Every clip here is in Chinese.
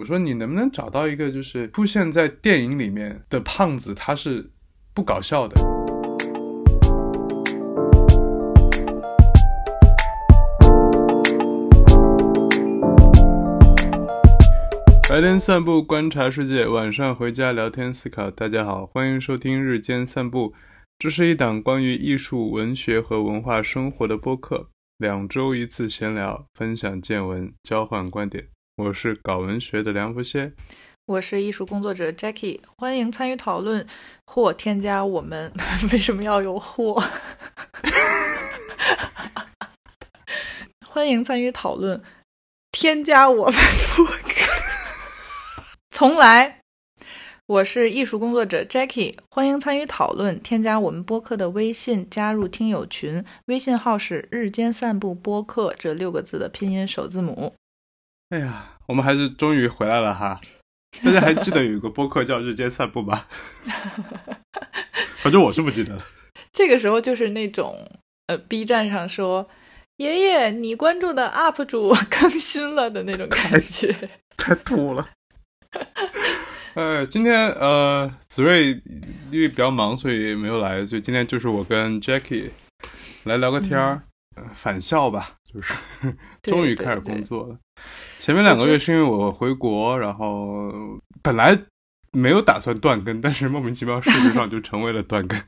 我说你能不能找到一个就是出现在电影里面的胖子，他是不搞笑的。白天散步观察世界，晚上回家聊天思考。大家好，欢迎收听日间散步，这是一档关于艺术、文学和文化生活的播客，两周一次闲聊，分享见闻，交换观点。我是搞文学的梁福先，我是艺术工作者 Jackie，欢迎参与讨论或添加我们。为什么要有或？欢迎参与讨论，添加我们。从来，我是艺术工作者 Jackie，欢迎参与讨论，添加我们播客的微信，加入听友群，微信号是“日间散步播客”这六个字的拼音首字母。哎呀，我们还是终于回来了哈！大家还记得有一个播客叫《日间散步》吗？反正我是不记得了。这个时候就是那种呃，B 站上说“爷爷，你关注的 UP 主更新了”的那种感觉，太土了。呃，今天呃，子睿因为比较忙，所以没有来，所以今天就是我跟 Jackie 来聊个天儿，返校吧，就是终于开始工作了。前面两个月是因为我回国，然后本来没有打算断更，但是莫名其妙事实上就成为了断更。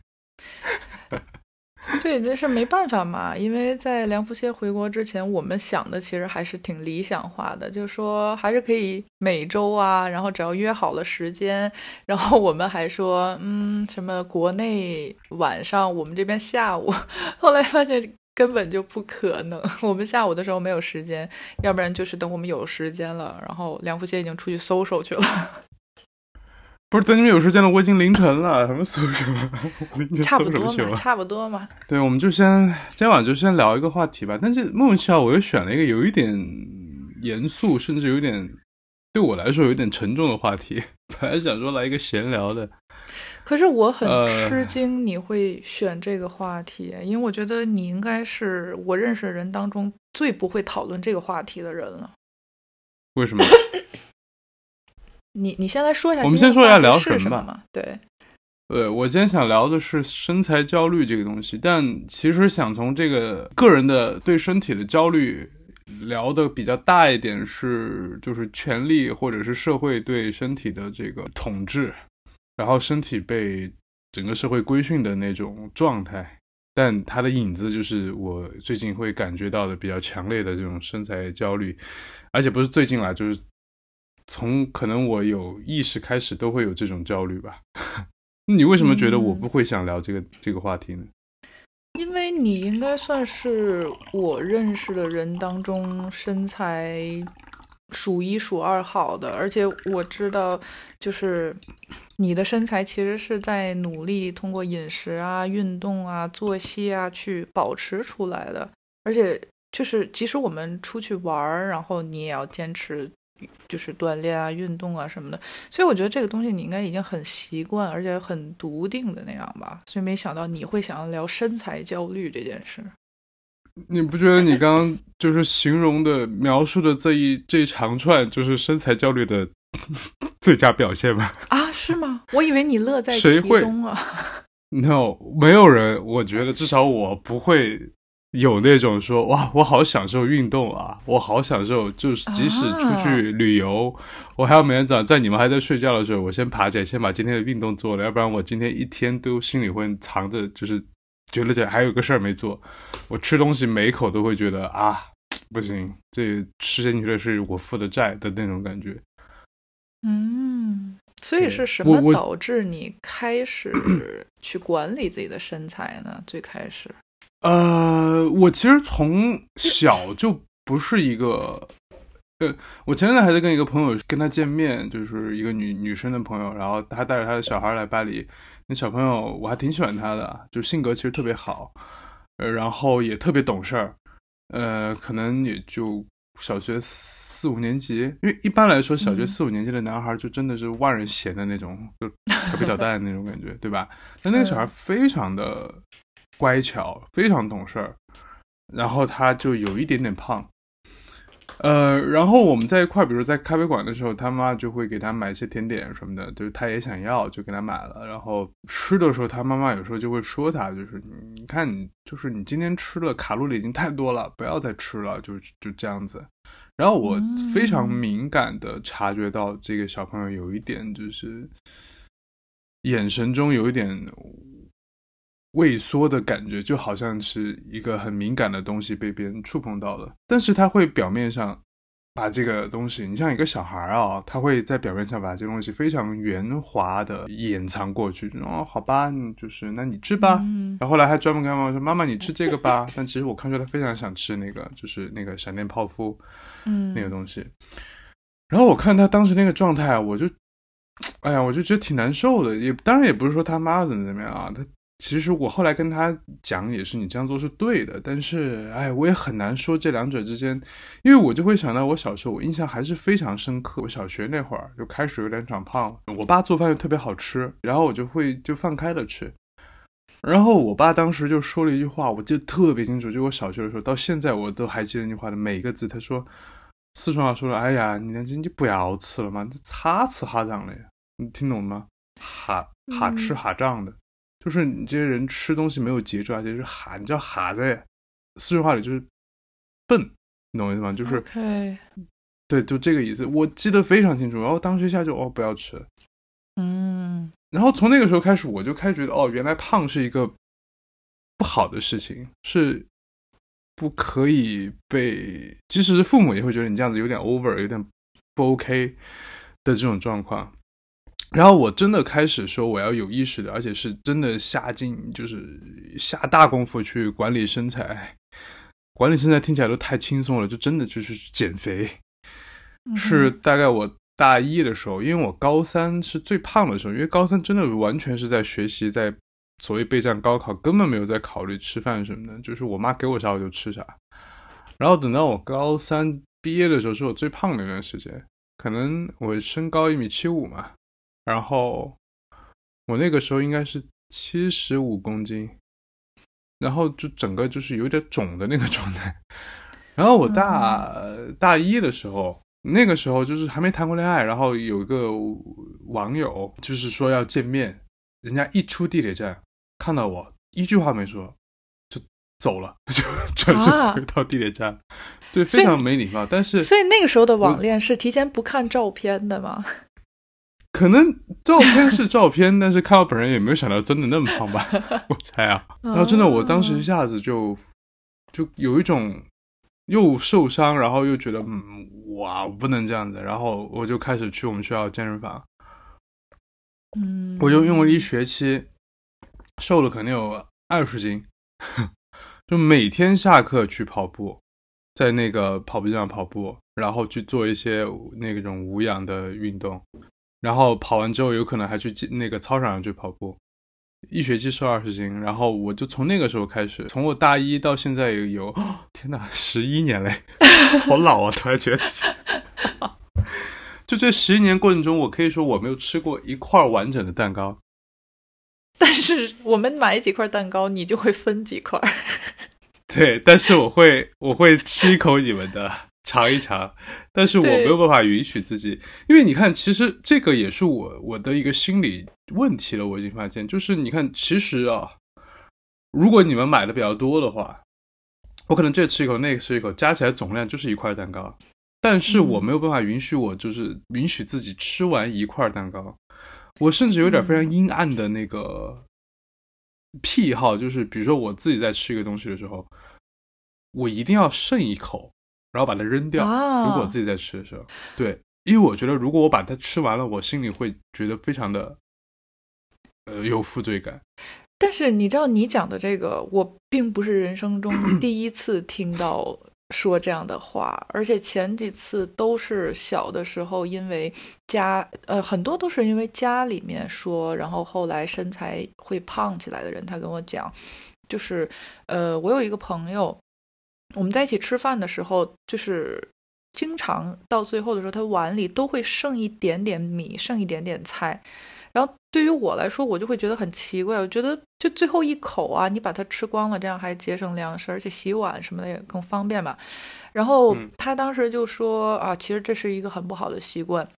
对，那是没办法嘛，因为在梁福歇回国之前，我们想的其实还是挺理想化的，就是说还是可以每周啊，然后只要约好了时间，然后我们还说，嗯，什么国内晚上，我们这边下午，后来发现。根本就不可能，我们下午的时候没有时间，要不然就是等我们有时间了，然后梁福杰已经出去搜搜去了。不是等你们有时间了，我已经凌晨了，什么搜搜？差不多嘛，差不多嘛。对，我们就先今天晚上就先聊一个话题吧。但是莫名其妙，我又选了一个有一点严肃，甚至有点对我来说有点沉重的话题。本来想说来一个闲聊的。可是我很吃惊，你会选这个话题，因为我觉得你应该是我认识的人当中最不会讨论这个话题的人了。为什么？你你先来说一下，我们先说一下聊什么嘛？对，对我今天想聊的是身材焦虑这个东西，但其实想从这个个人的对身体的焦虑聊的比较大一点，是就是权力或者是社会对身体的这个统治。然后身体被整个社会规训的那种状态，但它的影子就是我最近会感觉到的比较强烈的这种身材焦虑，而且不是最近啦，就是从可能我有意识开始都会有这种焦虑吧。你为什么觉得我不会想聊这个这个话题呢？因为你应该算是我认识的人当中身材。数一数二好的，而且我知道，就是你的身材其实是在努力通过饮食啊、运动啊、作息啊去保持出来的。而且就是即使我们出去玩儿，然后你也要坚持，就是锻炼啊、运动啊什么的。所以我觉得这个东西你应该已经很习惯，而且很笃定的那样吧。所以没想到你会想要聊身材焦虑这件事。你不觉得你刚刚就是形容的描述的这一这一长串就是身材焦虑的 最佳表现吗？啊，是吗？我以为你乐在其中啊。No，没有人，我觉得至少我不会有那种说哇，我好享受运动啊，我好享受，就是即使出去旅游，我还要每天早上在你们还在睡觉的时候，我先爬起来，先把今天的运动做了，要不然我今天一天都心里会藏着就是。觉得这还有个事儿没做，我吃东西每一口都会觉得啊，不行，这吃进去的是我负的债的那种感觉。嗯，所以是什么导致你开始去管理自己的身材呢？最开始，呃，我其实从小就不是一个，呃，我前两天还在跟一个朋友跟他见面，就是一个女女生的朋友，然后她带着她的小孩来巴黎。那小朋友我还挺喜欢他的，就性格其实特别好，呃，然后也特别懂事儿，呃，可能也就小学四五年级，因为一般来说小学四五年级的男孩就真的是万人嫌的那种，就调皮捣蛋那种感觉，对吧？但那个小孩非常的乖巧，非常懂事儿，然后他就有一点点胖，呃，然后我们在一块，比如在咖啡馆的时候，他妈就会给他买一些甜点什么的，就是他也想要，就给他买了。然后吃的时候，他妈妈有时候就会说他，就是你看你，就是你今天吃的卡路里已经太多了，不要再吃了，就就这样子。然后我非常敏感的察觉到这个小朋友有一点就是眼神中有一点。畏缩的感觉，就好像是一个很敏感的东西被别人触碰到了，但是他会表面上把这个东西，你像一个小孩啊，他会在表面上把这东西非常圆滑的掩藏过去。哦，好吧，就是那你吃吧。然后后来还专门跟妈妈说：“妈妈，你吃这个吧。”但其实我看出他非常想吃那个，就是那个闪电泡芙，嗯，那个东西。然后我看他当时那个状态，我就，哎呀，我就觉得挺难受的。也当然也不是说他妈怎么怎么样啊，他。其实我后来跟他讲也是，你这样做是对的，但是哎，我也很难说这两者之间，因为我就会想到我小时候，我印象还是非常深刻。我小学那会儿就开始有点长胖，我爸做饭又特别好吃，然后我就会就放开了吃。然后我爸当时就说了一句话，我记得特别清楚，就我小学的时候到现在我都还记得那句话的每一个字。他说：“四川话说了，哎呀，你那你不要吃了嘛，这哈吃哈胀的，你听懂了吗？哈哈吃哈胀的。”就是你这些人吃东西没有节制，而且是哈，你知道哈在四川话里就是笨，你懂我意思吗？就是，对，就这个意思，我记得非常清楚。然后当时一下就哦，不要吃，嗯。然后从那个时候开始，我就开始觉得哦，原来胖是一个不好的事情，是不可以被，即使是父母也会觉得你这样子有点 over，有点不 OK 的这种状况。然后我真的开始说我要有意识的，而且是真的下劲，就是下大功夫去管理身材。管理身材听起来都太轻松了，就真的就是减肥。是大概我大一的时候，因为我高三是最胖的时候，因为高三真的完全是在学习，在所谓备战高考，根本没有在考虑吃饭什么的，就是我妈给我啥我就吃啥。然后等到我高三毕业的时候，是我最胖的一段时间，可能我身高一米七五嘛。然后我那个时候应该是七十五公斤，然后就整个就是有点肿的那个状态。然后我大大一的时候，那个时候就是还没谈过恋爱，然后有一个网友就是说要见面，人家一出地铁站看到我，一句话没说就走了，就转身回到地铁站，对，非常没礼貌。但是所以那个时候的网恋是提前不看照片的吗？可能照片是照片，但是看到本人也没有想到真的那么胖吧？我猜啊。然后真的，我当时一下子就就有一种又受伤，然后又觉得嗯哇，我不能这样子。然后我就开始去我们学校健身房，嗯，我就用了一学期，瘦了肯定有二十斤，就每天下课去跑步，在那个跑步机上跑步，然后去做一些那种无氧的运动。然后跑完之后，有可能还去那个操场上去跑步，一学期瘦二十斤。然后我就从那个时候开始，从我大一到现在有，天哪，十一年嘞，好老啊！突然觉得，就这十一年过程中，我可以说我没有吃过一块完整的蛋糕。但是我们买几块蛋糕，你就会分几块。对，但是我会我会吃一口你们的。尝一尝，但是我没有办法允许自己，因为你看，其实这个也是我我的一个心理问题了。我已经发现，就是你看，其实啊，如果你们买的比较多的话，我可能这吃一口，那个吃一口，加起来总量就是一块蛋糕，但是我没有办法允许我就是允许自己吃完一块蛋糕，我甚至有点非常阴暗的那个癖好，就是比如说我自己在吃一个东西的时候，我一定要剩一口。然后把它扔掉。如果自己在吃的时候，对，因为我觉得如果我把它吃完了，我心里会觉得非常的，呃，有负罪感。但是你知道，你讲的这个，我并不是人生中 第一次听到说这样的话，而且前几次都是小的时候，因为家，呃，很多都是因为家里面说，然后后来身材会胖起来的人，他跟我讲，就是，呃，我有一个朋友。我们在一起吃饭的时候，就是经常到最后的时候，他碗里都会剩一点点米，剩一点点菜。然后对于我来说，我就会觉得很奇怪。我觉得就最后一口啊，你把它吃光了，这样还节省粮食，而且洗碗什么的也更方便嘛。然后他当时就说啊，其实这是一个很不好的习惯。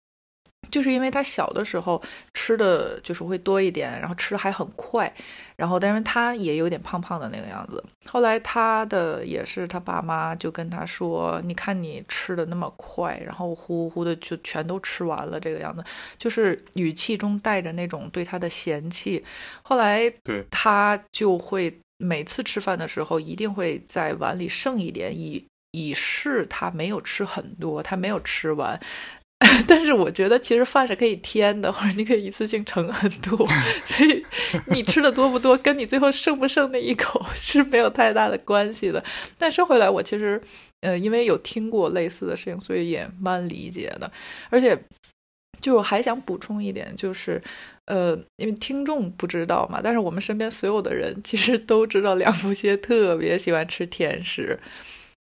就是因为他小的时候吃的就是会多一点，然后吃的还很快，然后但是他也有点胖胖的那个样子。后来他的也是他爸妈就跟他说：“你看你吃的那么快，然后呼呼的就全都吃完了这个样子，就是语气中带着那种对他的嫌弃。”后来对他就会每次吃饭的时候一定会在碗里剩一点，以以示他没有吃很多，他没有吃完。但是我觉得其实饭是可以添的，或者你可以一次性盛很多，所以你吃的多不多，跟你最后剩不剩那一口是没有太大的关系的。但说回来，我其实呃，因为有听过类似的事情，所以也蛮理解的。而且，就我还想补充一点，就是呃，因为听众不知道嘛，但是我们身边所有的人其实都知道，梁福歇特别喜欢吃甜食。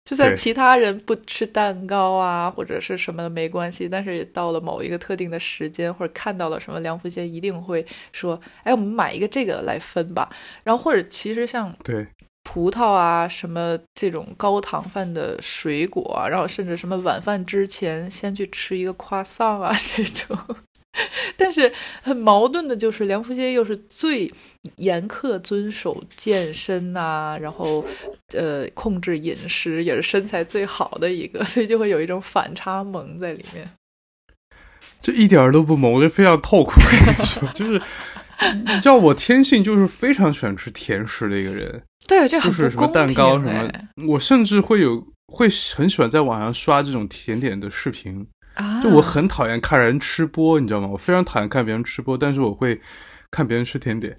就算其他人不吃蛋糕啊，或者是什么的没关系，但是到了某一个特定的时间，或者看到了什么，梁福仙一定会说：“哎，我们买一个这个来分吧。”然后或者其实像对葡萄啊，什么这种高糖分的水果，然后甚至什么晚饭之前先去吃一个夸萨啊这种。但是很矛盾的就是，梁福杰又是最严苛遵守健身呐，然后呃控制饮食，也是身材最好的一个，所以就会有一种反差萌在里面。这一点都不萌，我就非常痛苦。就是你知道，我天性就是非常喜欢吃甜食的一个人。对，这就是什么蛋糕什么，我甚至会有会很喜欢在网上刷这种甜点的视频。就我很讨厌看人吃播，你知道吗？我非常讨厌看别人吃播，但是我会看别人吃甜点，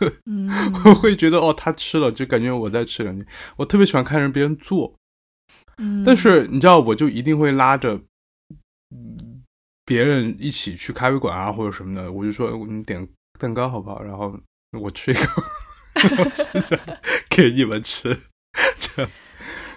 我会觉得哦，他吃了就感觉我在吃两点。我特别喜欢看人别人做，但是你知道，我就一定会拉着别人一起去咖啡馆啊或者什么的，我就说你点蛋糕好不好？然后我吃一口，给你们吃，这样。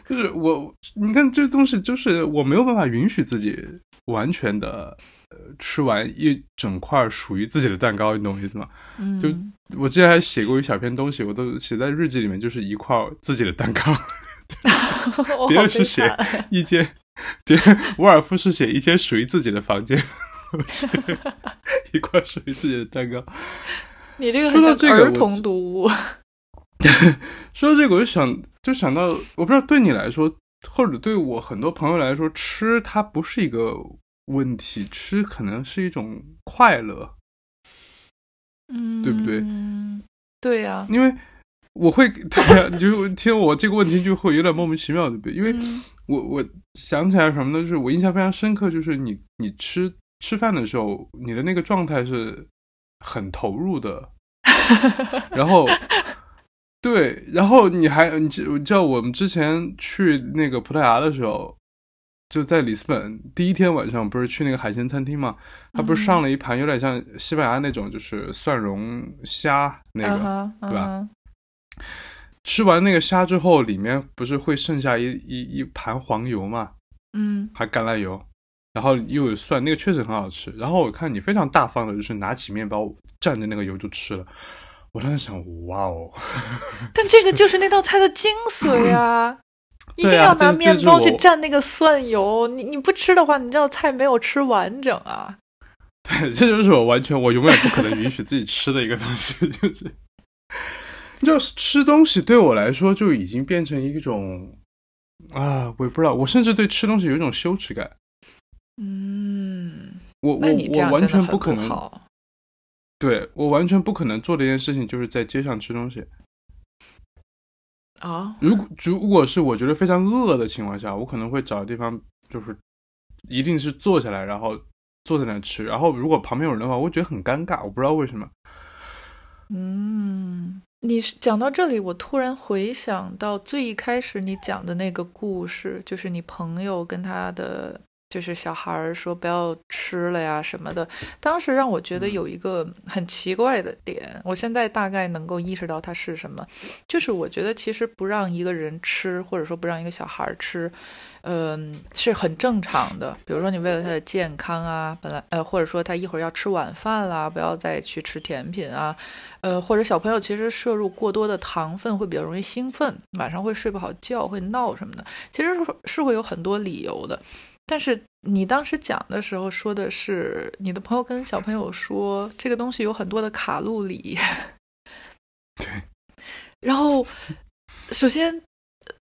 就是我，你看这东西，就是我没有办法允许自己完全的呃吃完一整块属于自己的蛋糕，你懂我意思吗？嗯，就我之前还写过一小篇东西，我都写在日记里面，就是一块自己的蛋糕。别人是写 一间，别人沃尔夫是写一间属于自己的房间，一块属于自己的蛋糕。你这个说到这个儿童读物。说到这个，我就想，就想到，我不知道对你来说，或者对我很多朋友来说，吃它不是一个问题，吃可能是一种快乐，嗯，对不对？对呀，因为我会，对呀，你就听我这个问题就会有点莫名其妙，对不对？因为我我想起来什么呢？就是我印象非常深刻，就是你你吃吃饭的时候，你的那个状态是很投入的，然后。对，然后你还你知道我们之前去那个葡萄牙的时候，就在里斯本第一天晚上，不是去那个海鲜餐厅嘛？他不是上了一盘有点像西班牙那种，就是蒜蓉虾那个，对吧？吃完那个虾之后，里面不是会剩下一一一盘黄油嘛？嗯，还橄榄油，然后又有蒜，那个确实很好吃。然后我看你非常大方的，就是拿起面包蘸着那个油就吃了。我当时想，哇哦！但这个就是那道菜的精髓 啊，一定要拿面包去蘸那个蒜油。你你不吃的话，你这道菜没有吃完整啊。对，这就是我完全我永远不可能允许自己吃的一个东西，就是，就是吃东西对我来说就已经变成一种啊，我也不知道，我甚至对吃东西有一种羞耻感。嗯，我我我完全不可能。对我完全不可能做的一件事情，就是在街上吃东西啊！如果如果是我觉得非常饿的情况下，我可能会找地方，就是一定是坐下来，然后坐在那吃。然后如果旁边有人的话，我觉得很尴尬，我不知道为什么。嗯，你讲到这里，我突然回想到最一开始你讲的那个故事，就是你朋友跟他的。就是小孩儿说不要吃了呀什么的。当时让我觉得有一个很奇怪的点，我现在大概能够意识到它是什么，就是我觉得其实不让一个人吃，或者说不让一个小孩儿吃。嗯，是很正常的。比如说，你为了他的健康啊，本来呃，或者说他一会儿要吃晚饭啦，不要再去吃甜品啊，呃，或者小朋友其实摄入过多的糖分会比较容易兴奋，晚上会睡不好觉，会闹什么的，其实是是会有很多理由的。但是你当时讲的时候说的是，你的朋友跟小朋友说这个东西有很多的卡路里，对，然后首先。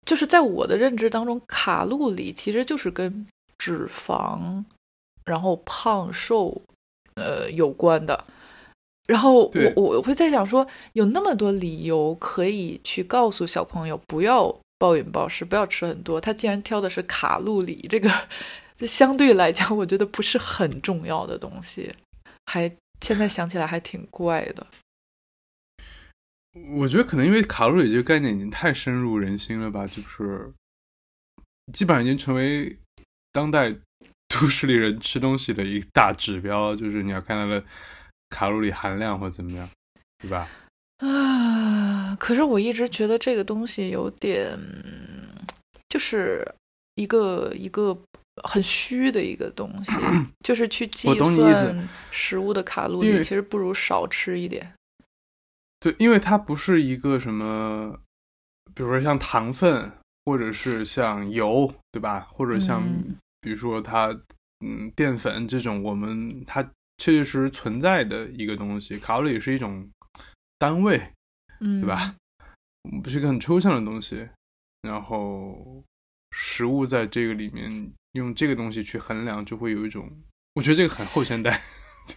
就是在我的认知当中，卡路里其实就是跟脂肪，然后胖瘦，呃有关的。然后我我会在想说，有那么多理由可以去告诉小朋友不要暴饮暴食，不要吃很多。他竟然挑的是卡路里，这个 相对来讲，我觉得不是很重要的东西，还现在想起来还挺怪的。我觉得可能因为卡路里这个概念已经太深入人心了吧，就是基本上已经成为当代都市里人吃东西的一大指标，就是你要看它的卡路里含量或怎么样，对吧？啊，可是我一直觉得这个东西有点，就是一个一个很虚的一个东西，就是去计算食物的卡路里，其实不如少吃一点。对，因为它不是一个什么，比如说像糖分，或者是像油，对吧？或者像，比如说它，嗯，淀粉这种，我们它确确实实存在的一个东西。卡路里是一种单位，嗯，对吧？不是一个很抽象的东西。然后食物在这个里面用这个东西去衡量，就会有一种，我觉得这个很后现代。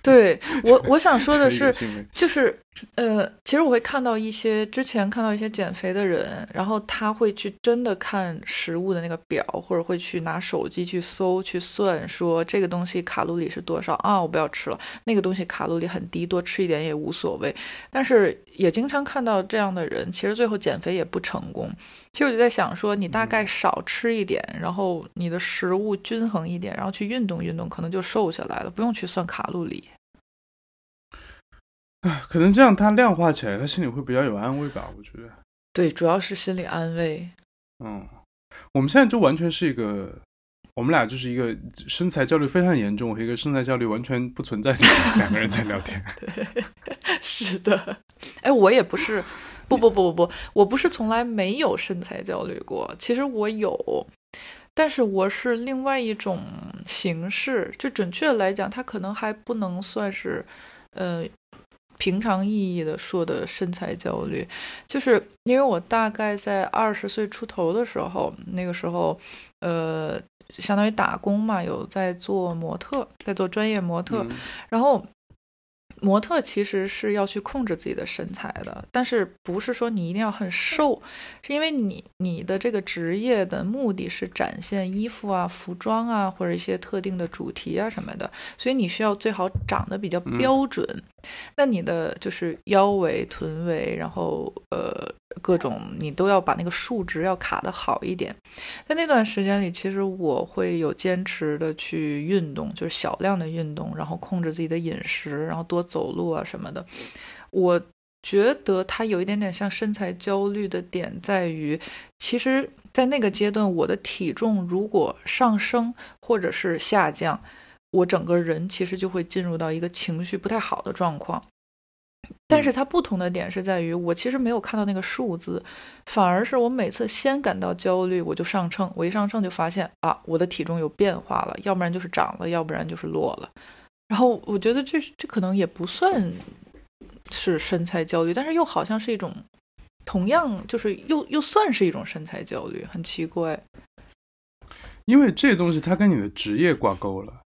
对我，我想说的 是，就是，呃，其实我会看到一些之前看到一些减肥的人，然后他会去真的看食物的那个表，或者会去拿手机去搜去算，说这个东西卡路里是多少啊？我不要吃了，那个东西卡路里很低，多吃一点也无所谓。但是也经常看到这样的人，其实最后减肥也不成功。其实我就在想说，你大概少吃一点，然后你的食物均衡一点，然后去运动运动，可能就瘦下来了，不用去算卡路里。可能这样他量化起来，他心里会比较有安慰吧？我觉得，对，主要是心理安慰。嗯，我们现在就完全是一个，我们俩就是一个身材焦虑非常严重和一个身材焦虑完全不存在的 两个人在聊天。对，是的。哎，我也不是，不不不不不，我不是从来没有身材焦虑过。其实我有，但是我是另外一种形式。就准确来讲，它可能还不能算是，呃。平常意义的说的身材焦虑，就是因为我大概在二十岁出头的时候，那个时候，呃，相当于打工嘛，有在做模特，在做专业模特，然后。模特其实是要去控制自己的身材的，但是不是说你一定要很瘦，是因为你你的这个职业的目的是展现衣服啊、服装啊或者一些特定的主题啊什么的，所以你需要最好长得比较标准。那你的就是腰围、臀围，然后呃各种你都要把那个数值要卡的好一点。在那段时间里，其实我会有坚持的去运动，就是小量的运动，然后控制自己的饮食，然后多。走路啊什么的，我觉得他有一点点像身材焦虑的点在于，其实，在那个阶段，我的体重如果上升或者是下降，我整个人其实就会进入到一个情绪不太好的状况。但是它不同的点是在于，我其实没有看到那个数字，反而是我每次先感到焦虑，我就上秤，我一上秤就发现啊，我的体重有变化了，要不然就是涨了，要不然就是落了。然后我觉得这这可能也不算是身材焦虑，但是又好像是一种，同样就是又又算是一种身材焦虑，很奇怪。因为这东西它跟你的职业挂钩了，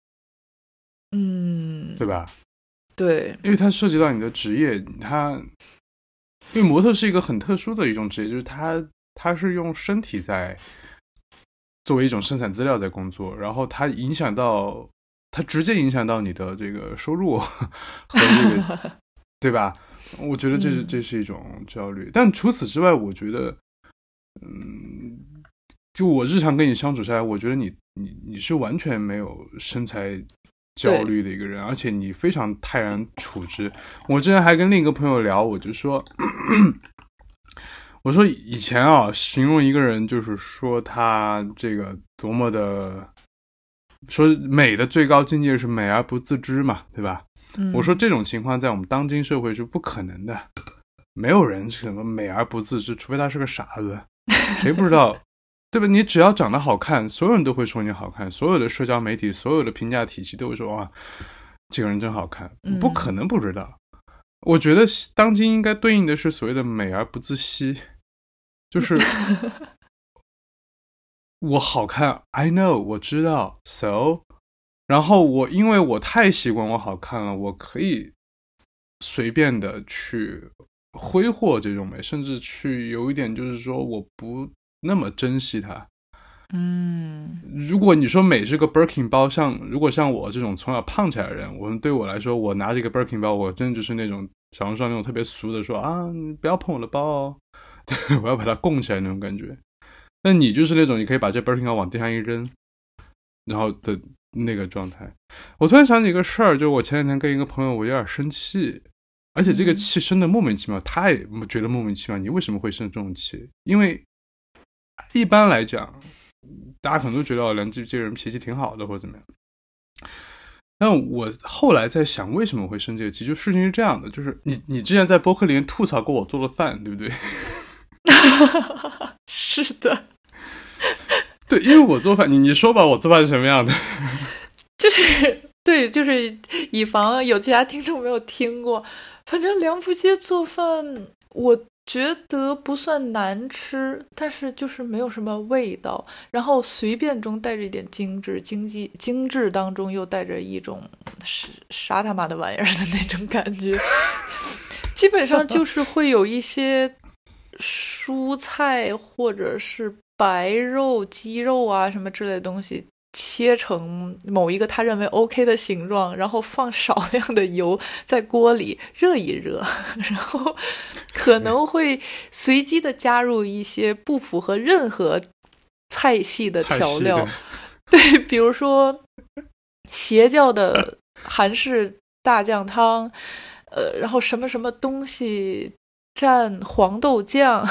嗯，对吧？对，因为它涉及到你的职业，它因为模特是一个很特殊的一种职业，就是它它是用身体在作为一种生产资料在工作，然后它影响到。它直接影响到你的这个收入和 这个，对吧？我觉得这是这是一种焦虑。但除此之外，我觉得，嗯，就我日常跟你相处下来，我觉得你你你是完全没有身材焦虑的一个人，而且你非常泰然处之。我之前还跟另一个朋友聊，我就说，我说以前啊，形容一个人就是说他这个多么的，说美的最高境界是美而不自知嘛，对吧？我说这种情况在我们当今社会是不可能的，没有人是什么美而不自知，除非他是个傻子，谁不知道？对吧？你只要长得好看，所有人都会说你好看。所有的社交媒体，所有的评价体系都会说：“哇，这个人真好看。”不可能不知道。我觉得当今应该对应的是所谓的“美而不自惜”，就是 我好看，I know，我知道，so，然后我因为我太习惯我好看了，我可以随便的去挥霍这种美，甚至去有一点就是说我不。那么珍惜它，嗯，如果你说美是个 Birkin 包，像如果像我这种从小胖起来的人，我们对我来说，我拿这个 Birkin 包，我真的就是那种小红书上那种特别俗的说啊，你不要碰我的包哦，对，我要把它供起来那种感觉。那你就是那种你可以把这 Birkin 包往地上一扔，然后的那个状态。我突然想起一个事儿，就是我前两天跟一个朋友，我有点生气，而且这个气生的莫名其妙，他也觉得莫名其妙，你为什么会生这种气？因为。一般来讲，大家可能都觉得梁这这个人脾气挺好的，或者怎么样。但我后来在想，为什么会生这个气？就事情是这样的，就是你你之前在博客里面吐槽过我做的饭，对不对？是的，对，因为我做饭，你你说吧，我做饭是什么样的？就是对，就是以防有其他听众没有听过，反正梁福街做饭，我。觉得不算难吃，但是就是没有什么味道，然后随便中带着一点精致，经济精致当中又带着一种是啥他妈的玩意儿的那种感觉，基本上就是会有一些蔬菜或者是白肉、鸡肉啊什么之类的东西。切成某一个他认为 OK 的形状，然后放少 量的油在锅里热一热，然后可能会随机的加入一些不符合任何菜系的调料，对，比如说邪教的韩式大酱汤，呃，然后什么什么东西。蘸黄豆酱，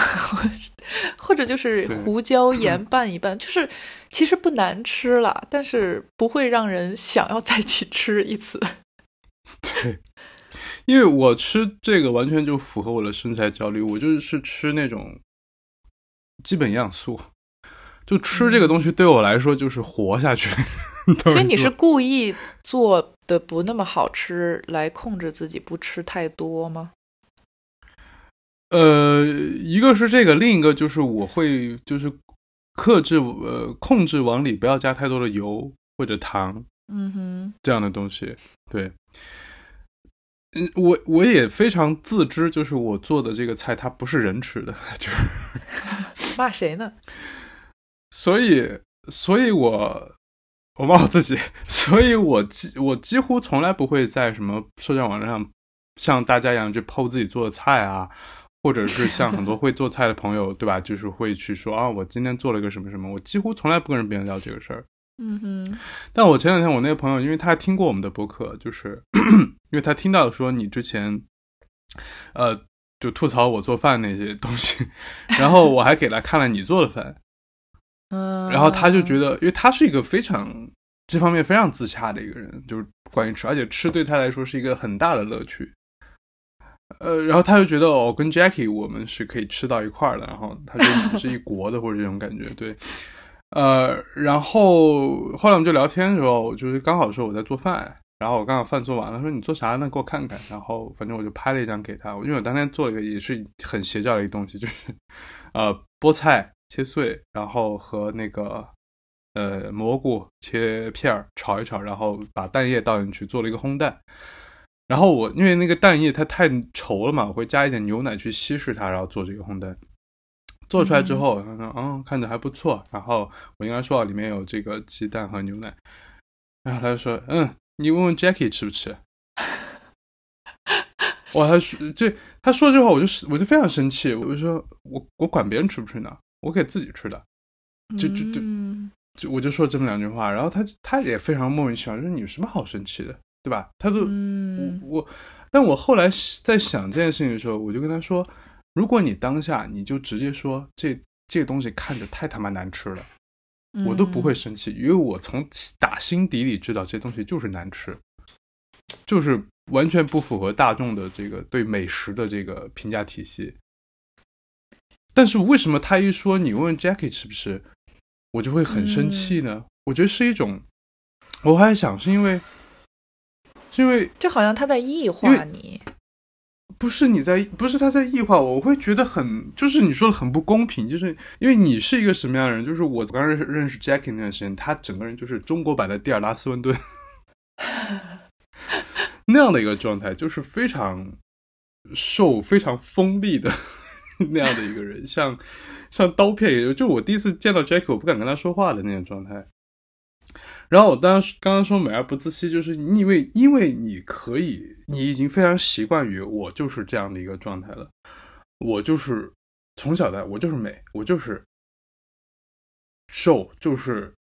或者就是胡椒盐拌一拌，就是其实不难吃了，但是不会让人想要再去吃一次。对，因为我吃这个完全就符合我的身材焦虑，我就是吃那种基本营养素，就吃这个东西对我来说就是活下去。所以你是故意做的不那么好吃，来控制自己不吃太多吗？呃，一个是这个，另一个就是我会就是克制呃控制往里不要加太多的油或者糖，嗯哼，这样的东西。对，嗯，我我也非常自知，就是我做的这个菜它不是人吃的，就是 骂谁呢？所以，所以我我骂我自己，所以我几我几乎从来不会在什么社交网站上像大家一样去剖自己做的菜啊。或者是像很多会做菜的朋友，对吧？就是会去说啊，我今天做了个什么什么。我几乎从来不跟别人聊这个事儿。嗯哼。但我前两天我那个朋友，因为他听过我们的播客，就是 因为他听到说你之前，呃，就吐槽我做饭那些东西，然后我还给他看了你做的饭。嗯。然后他就觉得，因为他是一个非常这方面非常自洽的一个人，就是关于吃，而且吃对他来说是一个很大的乐趣。呃，然后他就觉得哦，跟 Jackie 我们是可以吃到一块儿的，然后他就是一国的 或者这种感觉，对，呃，然后后来我们就聊天的时候，就是刚好说我在做饭，然后我刚好饭做完了，说你做啥呢？给我看看。然后反正我就拍了一张给他，因为我当天做了一个也是很邪教的一个东西，就是呃菠菜切碎，然后和那个呃蘑菇切片儿炒一炒，然后把蛋液倒进去，做了一个烘蛋。然后我因为那个蛋液它太稠了嘛，我会加一点牛奶去稀释它，然后做这个烘蛋。做出来之后，他说：“嗯，看着还不错。”然后我应该说里面有这个鸡蛋和牛奶。然后他就说：“嗯，你问问 Jackie 吃不吃？” 哇，他说这他说这话，我就我就非常生气，我就说：“我我管别人吃不吃呢？我给自己吃的。”就就就就我就说这么两句话，然后他他也非常莫名其妙，说你有什么好生气的，对吧？他都嗯我，但我后来在想这件事情的时候，我就跟他说，如果你当下你就直接说这这个东西看着太他妈难吃了，我都不会生气，因为我从打心底里知道这东西就是难吃，就是完全不符合大众的这个对美食的这个评价体系。但是为什么他一说你问 Jackie 吃不吃，我就会很生气呢？我觉得是一种，我还想是因为，是因为就好像他在异化你。不是你在，不是他在异化我，我会觉得很，就是你说的很不公平，就是因为你是一个什么样的人？就是我刚认识认识 Jackie 那段时间，他整个人就是中国版的蒂尔拉斯温顿 那样的一个状态，就是非常瘦、非常锋利的 那样的一个人，像像刀片一样。就我第一次见到 Jackie，我不敢跟他说话的那种状态。然后我当时刚刚说美而不自欺，就是因为因为你可以，你已经非常习惯于我就是这样的一个状态了，我就是从小的我就是美，我就是瘦，就是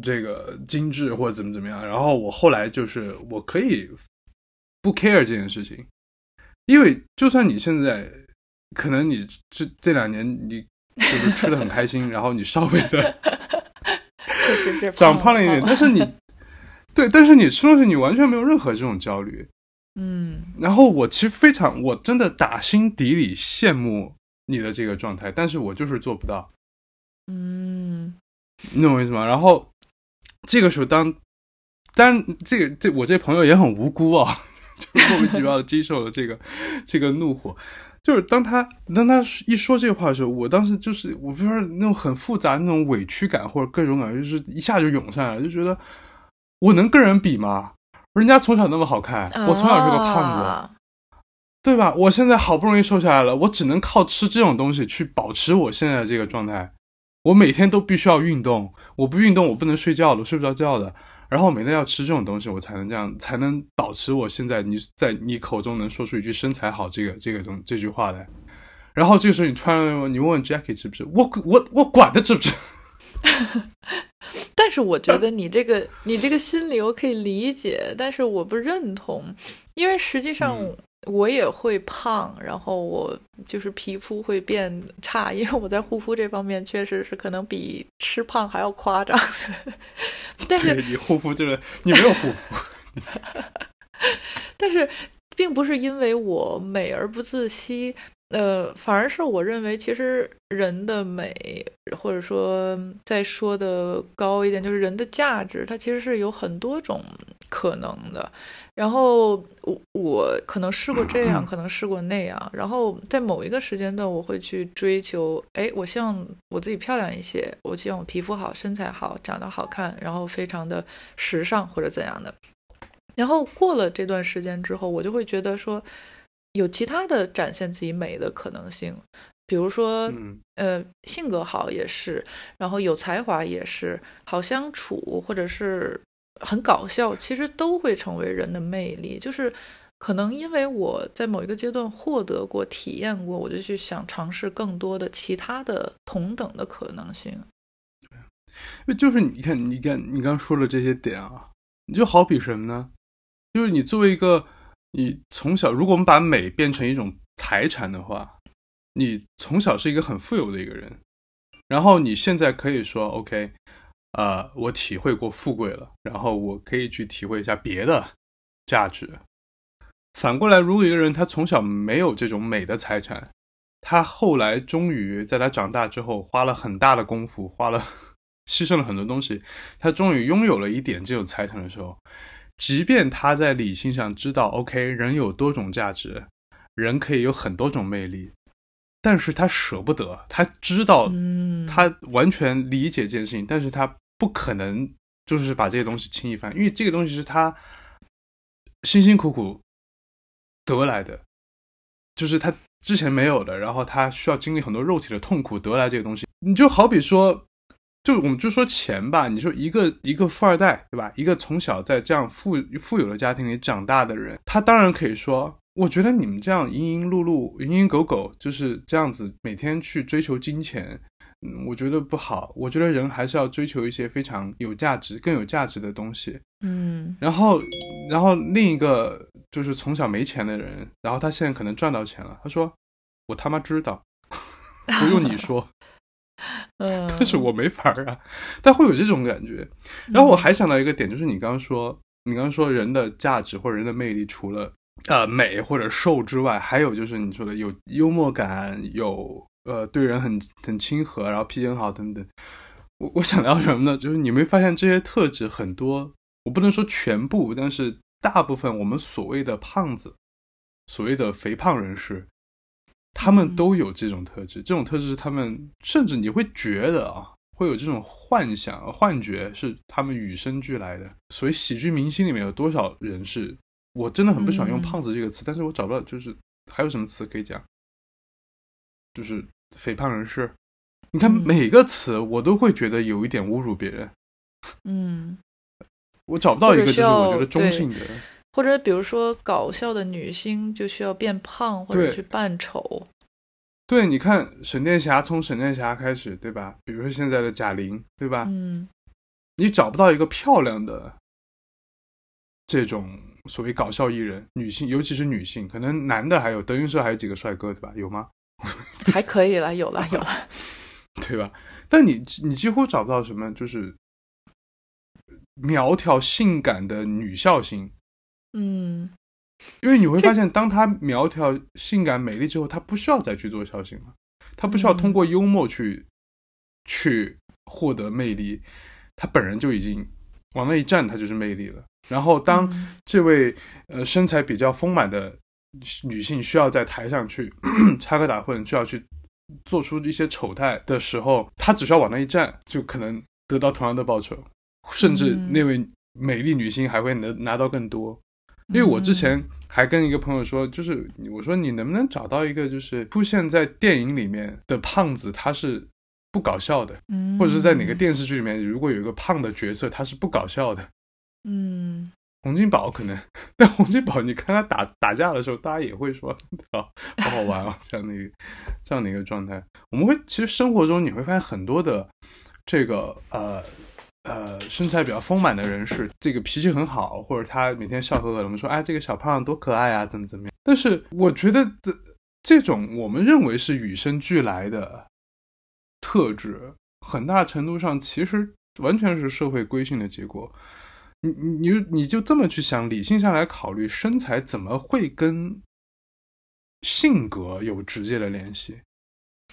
这个精致或者怎么怎么样。然后我后来就是我可以不 care 这件事情，因为就算你现在可能你这这两年你就是吃的很开心，然后你稍微的。长胖了一点，但是你，对，但是你吃东西你完全没有任何这种焦虑。嗯然后我其实非常，我真的打心底里羡慕你的这个状态，但是我就是做不到，嗯你懂我意思吗？然后这个时候当，当然这个这我这朋友也很无辜啊，就莫名其妙的接受了这个这个怒火。就是当他当他一说这个话的时候，我当时就是我不知道那种很复杂那种委屈感或者各种感觉，就是一下就涌上来了，就觉得我能跟人比吗？人家从小那么好看，我从小是个胖子，啊对吧？我现在好不容易瘦下来了，我只能靠吃这种东西去保持我现在的这个状态。我每天都必须要运动，我不运动我不能睡觉的，我睡不着觉的。然后每天要吃这种东西，我才能这样，才能保持我现在你在你口中能说出一句身材好这个这个东这句话来。然后这个时候你突然问你问问 Jackie 吃不吃，我我我管他吃不吃，但是我觉得你这个你这个心理我可以理解，但是我不认同，因为实际上嗯我也会胖，然后我就是皮肤会变差，因为我在护肤这方面确实是可能比吃胖还要夸张。但是你护肤就是你没有护肤，但是并不是因为我美而不自惜，呃，反而是我认为，其实人的美，或者说再说的高一点，就是人的价值，它其实是有很多种可能的。然后我我可能试过这样，可能试过那样，然后在某一个时间段，我会去追求，哎，我希望我自己漂亮一些，我希望我皮肤好、身材好、长得好看，然后非常的时尚或者怎样的。然后过了这段时间之后，我就会觉得说，有其他的展现自己美的可能性，比如说，嗯呃，性格好也是，然后有才华也是，好相处或者是很搞笑，其实都会成为人的魅力。就是可能因为我在某一个阶段获得过、体验过，我就去想尝试更多的其他的同等的可能性。对就是你看，你看，你刚刚说的这些点啊，你就好比什么呢？就是你作为一个，你从小，如果我们把美变成一种财产的话，你从小是一个很富有的一个人，然后你现在可以说，OK，呃，我体会过富贵了，然后我可以去体会一下别的价值。反过来，如果一个人他从小没有这种美的财产，他后来终于在他长大之后，花了很大的功夫，花了牺牲了很多东西，他终于拥有了一点这种财产的时候，即便他在理性上知道，OK，人有多种价值，人可以有很多种魅力，但是他舍不得，他知道，嗯，他完全理解这件事情，但是他不可能就是把这些东西轻易翻，因为这个东西是他辛辛苦苦得来的，就是他之前没有的，然后他需要经历很多肉体的痛苦得来这个东西。你就好比说，就我们就说钱吧，你说一个一个富二代，对吧？一个从小在这样富富有的家庭里长大的人，他当然可以说，我觉得你们这样蝇营碌碌、蝇营狗苟，就是这样子每天去追求金钱，嗯我觉得不好。我觉得人还是要追求一些非常有价值、更有价值的东西。嗯然后，然后另一个就是从小没钱的人，然后他现在可能赚到钱了，他说：“我他妈知道，不用你说。”嗯，但是我没法儿啊，但会有这种感觉。然后我还想到一个点，就是你刚刚说，你刚刚说人的价值或者人的魅力，除了呃美或者瘦之外，还有就是你说的有幽默感，有呃对人很很亲和，然后脾气很好等等。我我想聊什么呢？就是你没发现这些特质很多，我不能说全部，但是大部分我们所谓的胖子，所谓的肥胖人士，他们嗯都有这种特质。这种特质是他们甚至你会觉得啊，会有这种幻想、幻觉，是他们与生俱来的。所以喜剧明星里面有多少人是？我真的很不喜欢用“嗯胖子”这个词，但是我找不到，就是还有什么词可以讲？就是肥胖人士。你看嗯每个词，我都会觉得有一点侮辱别人。嗯，我找不到一个就是我觉得中性的。或者比如说搞笑的女星就需要变胖或者去扮丑。对，你看沈殿霞从沈殿霞开始，对吧？比如说现在的贾玲，对吧？嗯你找不到一个漂亮的这种所谓搞笑艺人，女性，尤其是女性，可能男的还有德云社还有几个帅哥，对吧？有吗？还可以了，有了 有了。对吧？但你你几乎找不到什么就是苗条性感的女笑星，嗯因为你会发现，当她苗条、性感、美丽之后，她不需要再去做笑星了，她不需要通过幽默去、去获得魅力，她本人就已经往那一站，她就是魅力了。然后，当嗯这位呃身材比较丰满的女性需要在台上去 插科打诨，需要去做出一些丑态的时候，她只需要往那一站，就可能得到同样的报酬，甚至嗯那位美丽女星还会能拿到更多。因为我之前还跟一个朋友说，就是我说你能不能找到一个就是出现在电影里面的胖子，他是不搞笑的，嗯，或者是在哪个电视剧里面，如果有一个胖的角色，他是不搞笑的。嗯洪金宝可能，但洪金宝你看他打打架的时候，大家也会说啊，好好玩啊，这样的一个这样的一个状态。我们会其实生活中你会发现很多的这个呃呃身材比较丰满的人士，这个脾气很好，或者他每天笑呵呵的，我们说哎这个小胖多可爱啊，怎么怎么样。但是我觉得这这种我们认为是与生俱来的特质，很大程度上其实完全是社会规训的结果。你你你就你就这么去想，理性上来考虑，身材怎么会跟性格有直接的联系？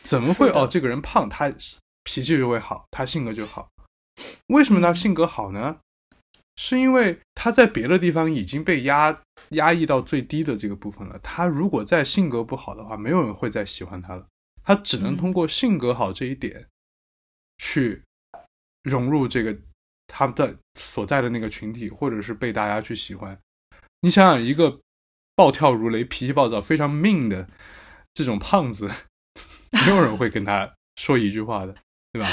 怎么会哦？这个人胖，他脾气就会好，他性格就好。为什么他嗯性格好呢？是因为他在别的地方已经被压压抑到最低的这个部分了。他如果再性格不好的话，没有人会再喜欢他了。他只能嗯通过性格好这一点，去融入这个他们的所在的那个群体，或者是被大家去喜欢。你想想，一个暴跳如雷、脾气暴躁、非常命的这种胖子，没有人会跟他说一句话的，对吧？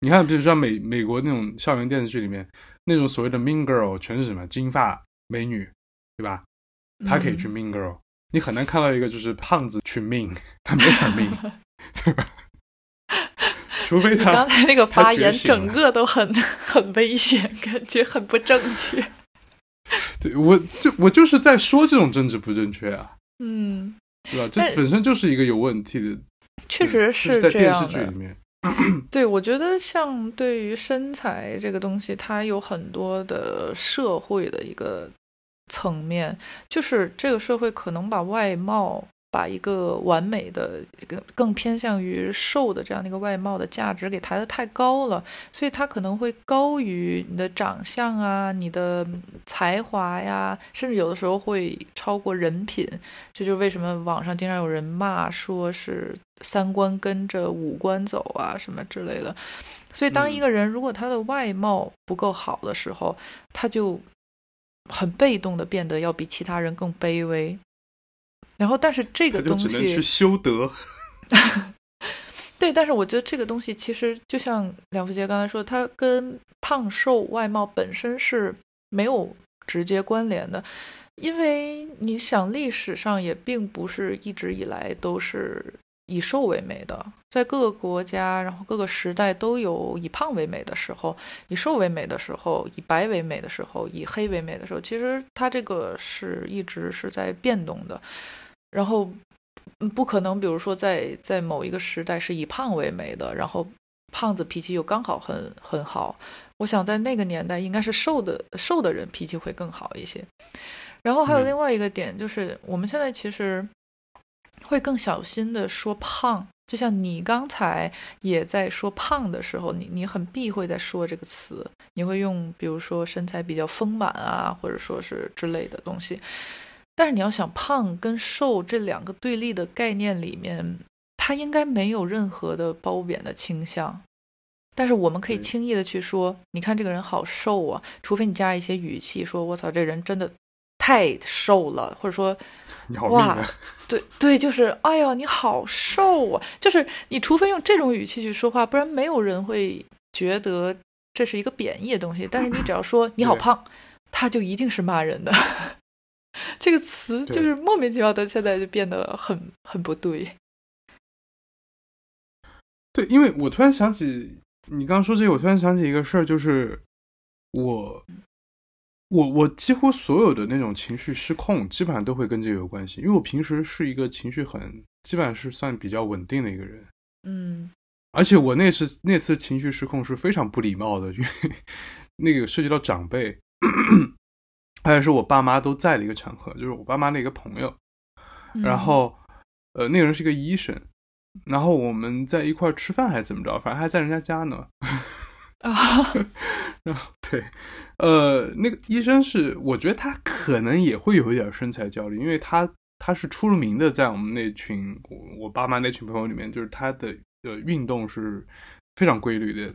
你看，比如说美美国那种校园电视剧里面，那种所谓的 mean girl 全是什么金发美女，对吧？她可以去 mean girl，、你很难看到一个就是胖子去 mean，他没法 mean，对吧？除非你他刚才那个发言整个都很 很危险，感觉很不正确。对我就我就是在说这种政治不正确啊，嗯，对吧？这本身就是一个有问题的，确实就是在电视这样的。剧里面。对，我觉得像对于身材这个东西，它有很多的社会的一个层面，就是这个社会可能把外貌。把一个完美的、更更偏向于瘦的这样的一个外貌的价值给抬得太高了，所以它可能会高于你的长相啊、你的才华呀，甚至有的时候会超过人品。这就是为什么网上经常有人骂说是三观跟着五官走啊什么之类的。所以，当一个人如果他的外貌不够好的时候，他就很被动的变得要比其他人更卑微。然后，但是这个东西只能去，修德。对，但是我觉得这个东西其实就像梁福杰刚才说，它跟胖瘦外貌本身是没有直接关联的，因为你想历史上也并不是一直以来都是以瘦为美的，在各个国家，然后各个时代都有以胖为美的时候，以瘦为美的时候，以白为美的时候，以黑为美的时候。其实它这个是一直是在变动的，然后不可能，比如说在在某一个时代是以胖为美的，然后胖子脾气又刚好很很好。我想在那个年代，应该是瘦的瘦的人脾气会更好一些。然后还有另外一个点，就是我们现在其实。会更小心的说胖，就像你刚才也在说胖的时候，你你很避讳在说这个词，你会用比如说身材比较丰满啊，或者说是之类的东西。但是你要想胖跟瘦这两个对立的概念里面，它应该没有任何的褒贬的倾向。但是我们可以轻易的去说，你看这个人好瘦啊，除非你加一些语气，说我操，这人真的。太瘦了，或者说，你好哇，对对，就是哎呀，你好瘦啊！就是你除非用这种语气去说话，不然没有人会觉得这是一个贬义的东西。但是你只要说你好胖，他就一定是骂人的。这个词就是莫名其妙的，现在就变得很很不对。对，因为我突然想起你刚刚说这个，我突然想起一个事儿，就是我。我我几乎所有的那种情绪失控，基本上都会跟这个有关系。因为我平时是一个情绪很，基本上是算比较稳定的一个人。嗯，而且我那次那次情绪失控是非常不礼貌的，因为 那个涉及到长辈，还是我爸妈都在的一个场合，就是我爸妈的一个朋友。然后，呃，那个人是个医生，然后我们在一块吃饭还是怎么着，反正还在人家家呢。啊，然后对，呃，那个医生是，我觉得他可能也会有一点身材焦虑，因为他他是出了名的，在我们那群我爸妈那群朋友里面，就是他的呃运动是非常规律的，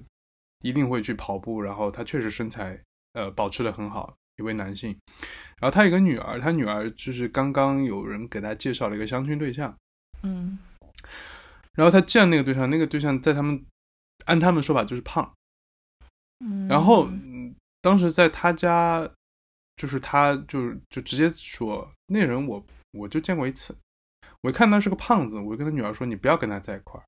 一定会去跑步，然后他确实身材呃保持的很好，一位男性，然后他有个女儿，他女儿就是刚刚有人给他介绍了一个相亲对象，嗯，然后他见那个对象，那个对象在他们按他们说法就是胖。嗯。然后，当时在他家，就是他，就是就直接说那人我我就见过一次，我一看他是个胖子，我就跟他女儿说你不要跟他在一块儿，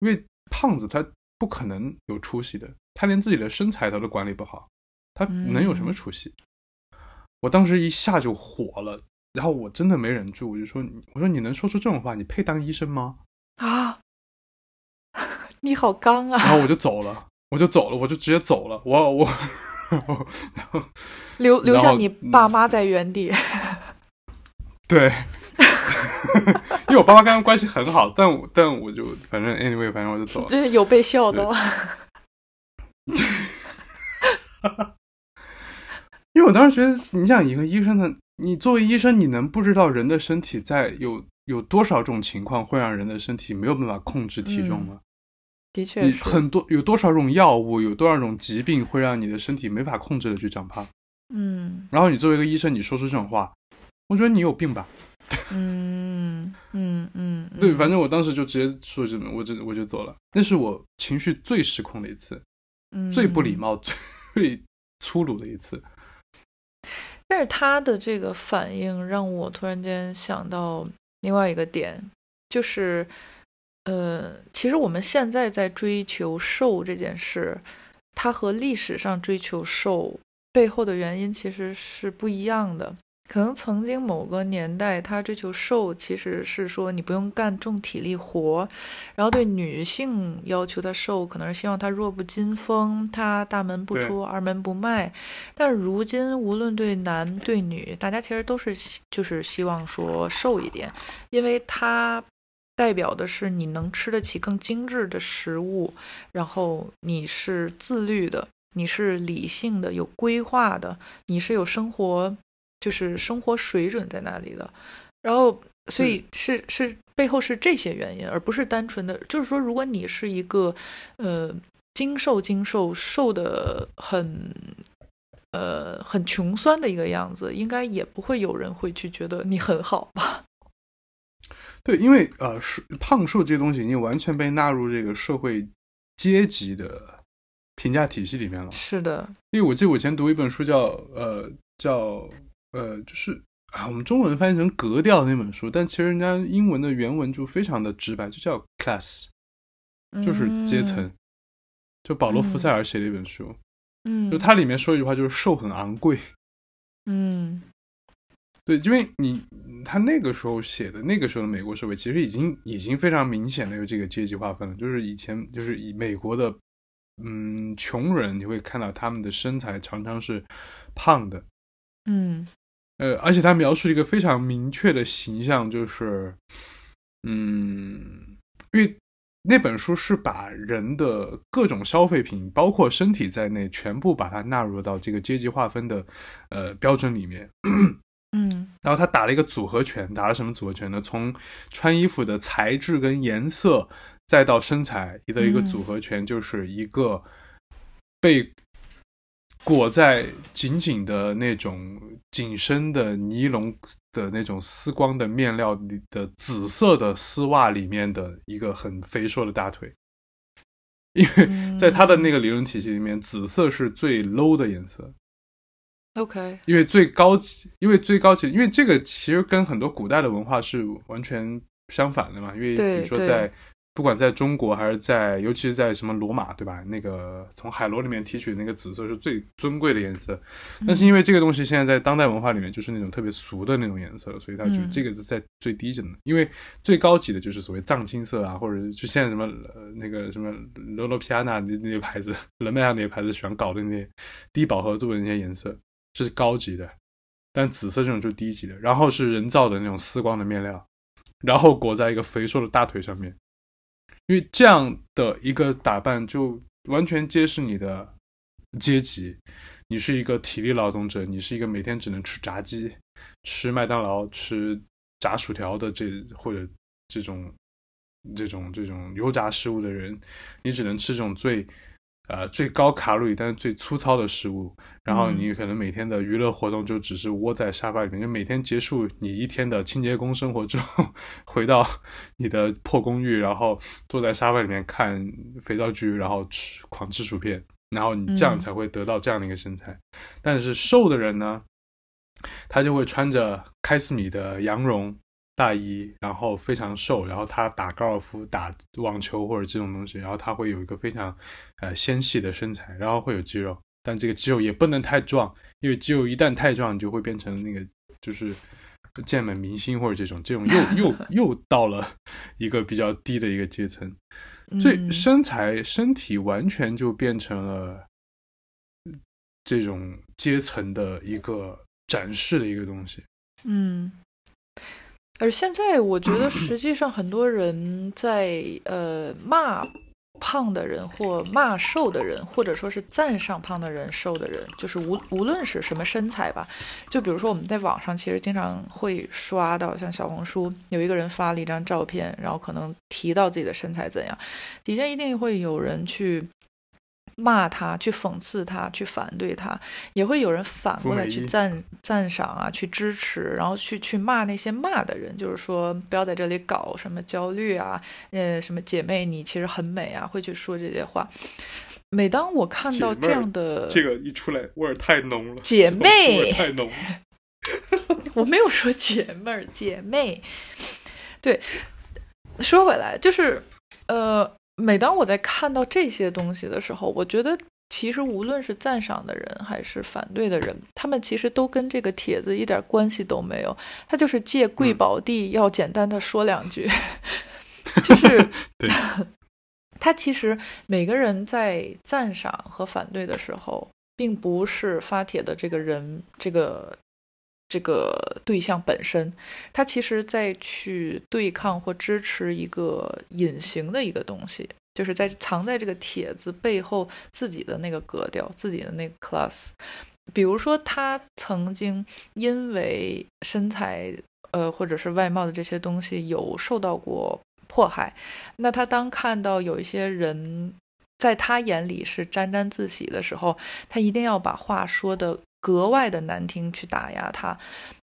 因为胖子他不可能有出息的，他连自己的身材他都管理不好，他能有什么出息？我当时一下就火了，然后我真的没忍住，我就说我说你能说出这种话，你配当医生吗？啊，你好刚啊！然后我就走了。我就走了，我就直接走了。我我，然后留留下你爸妈在原地。对，因为我爸妈跟他们关系很好，但我但我就反正 anyway，反正我就走了。这有被笑到。因为我当时觉得，你想一个医生的，你作为医生，你能不知道人的身体在有有多少种情况会让人的身体没有办法控制体重吗？的确，很多有多少种药物，有多少种疾病会让你的身体没法控制的去长胖。嗯，然后你作为一个医生，你说出这种话，我觉得你有病吧。嗯嗯嗯，对，反正我当时就直接说这么，我就我就走了。那是我情绪最失控的一次，最不礼貌、最 粗鲁的一次。但是他的这个反应让我突然间想到另外一个点，就是。呃，其实我们现在在追求瘦这件事，它和历史上追求瘦背后的原因其实是不一样的。可能曾经某个年代，他追求瘦，其实是说你不用干重体力活，然后对女性要求她瘦，可能是希望她弱不禁风，她大门不出二门不迈。但如今，无论对男对女，大家其实都是就是希望说瘦一点，因为它。代表的是你能吃得起更精致的食物，然后你是自律的，你是理性的，有规划的，你是有生活，就是生活水准在那里的。然后，所以是是背后是这些原因，而不是单纯的，就是说，如果你是一个呃精瘦精瘦瘦的很呃很穷酸的一个样子，应该也不会有人会去觉得你很好吧。对，因为呃，是胖瘦这些东西已经完全被纳入这个社会阶级的评价体系里面了。是的，因为我记得我以前读一本书，叫呃叫呃，就是啊，我们中文翻译成格调那本书，但其实人家英文的原文就非常的直白，就叫 class，就是阶层。就保罗·福塞尔写的一本书，嗯，就它里面说一句话，就是瘦很昂贵。嗯，对，因为你他那个时候写的那个时候的美国社会，其实已经已经非常明显的有这个阶级划分了。就是以前就是以美国的嗯穷人，你会看到他们的身材常常是胖的。嗯。呃，而且他描述一个非常明确的形象，就是，嗯，因为那本书是把人的各种消费品，包括身体在内，全部把它纳入到这个阶级划分的呃标准里面。嗯，然后他打了一个组合拳，打了什么组合拳呢？从穿衣服的材质跟颜色，再到身材的一个组合拳，就是一个被。裹在紧紧的那种紧身的尼龙的那种丝光的面料里的紫色的丝袜里面的一个很肥硕的大腿，因为在他的那个理论体系里面，紫色是最 low 的颜色。OK，因为最高级，因为最高级，因为这个其实跟很多古代的文化是完全相反的嘛。因为比如说在。不管在中国还是在，尤其是在什么罗马，对吧？那个从海螺里面提取那个紫色是最尊贵的颜色，但是因为这个东西现在在当代文化里面就是那种特别俗的那种颜色，所以它就这个是在最低级的。因为最高级的就是所谓藏青色啊，或者就现在什么那个什么罗罗皮亚纳那那些牌子，伦美亚那些牌子喜欢搞的那些低饱和度的那些颜色，这是高级的。但紫色这种就低级的，然后是人造的那种丝光的面料，然后裹在一个肥硕的大腿上面。因为这样的一个打扮，就完全揭示你的阶级。你是一个体力劳动者，你是一个每天只能吃炸鸡、吃麦当劳、吃炸薯条的这或者这种这种这种油炸食物的人，你只能吃这种最。呃，最高卡路里但是最粗糙的食物，然后你可能每天的娱乐活动就只是窝在沙发里面，就每天结束你一天的清洁工生活之后，回到你的破公寓，然后坐在沙发里面看肥皂剧，然后吃狂吃薯片，然后你这样才会得到这样的一个身材。但是瘦的人呢，他就会穿着开司米的羊绒。大衣，然后非常瘦，然后他打高尔夫、打网球或者这种东西，然后他会有一个非常，呃纤细的身材，然后会有肌肉，但这个肌肉也不能太壮，因为肌肉一旦太壮，就会变成那个就是健美明星或者这种，这种又 又又到了一个比较低的一个阶层，所以身材身体完全就变成了这种阶层的一个展示的一个东西，嗯。而现在，我觉得实际上很多人在呃骂胖的人，或骂瘦的人，或者说是赞赏胖的人、瘦的人，就是无无论是什么身材吧。就比如说我们在网上其实经常会刷到，像小红书有一个人发了一张照片，然后可能提到自己的身材怎样，底下一定会有人去。骂他，去讽刺他，去反对他，也会有人反过来去赞赞赏啊，去支持，然后去去骂那些骂的人，就是说不要在这里搞什么焦虑啊，呃，什么姐妹你其实很美啊，会去说这些话。每当我看到这样的这个一出来，味儿太浓了，姐妹味太浓，我没有说姐妹儿，姐妹。对，说回来就是呃。每当我在看到这些东西的时候，我觉得其实无论是赞赏的人还是反对的人，他们其实都跟这个帖子一点关系都没有。他就是借贵宝地要简单的说两句，就是 他其实每个人在赞赏和反对的时候，并不是发帖的这个人这个。这个对象本身，他其实在去对抗或支持一个隐形的一个东西，就是在藏在这个帖子背后自己的那个格调，自己的那个 class。比如说，他曾经因为身材，呃，或者是外貌的这些东西有受到过迫害，那他当看到有一些人在他眼里是沾沾自喜的时候，他一定要把话说的。格外的难听去打压他，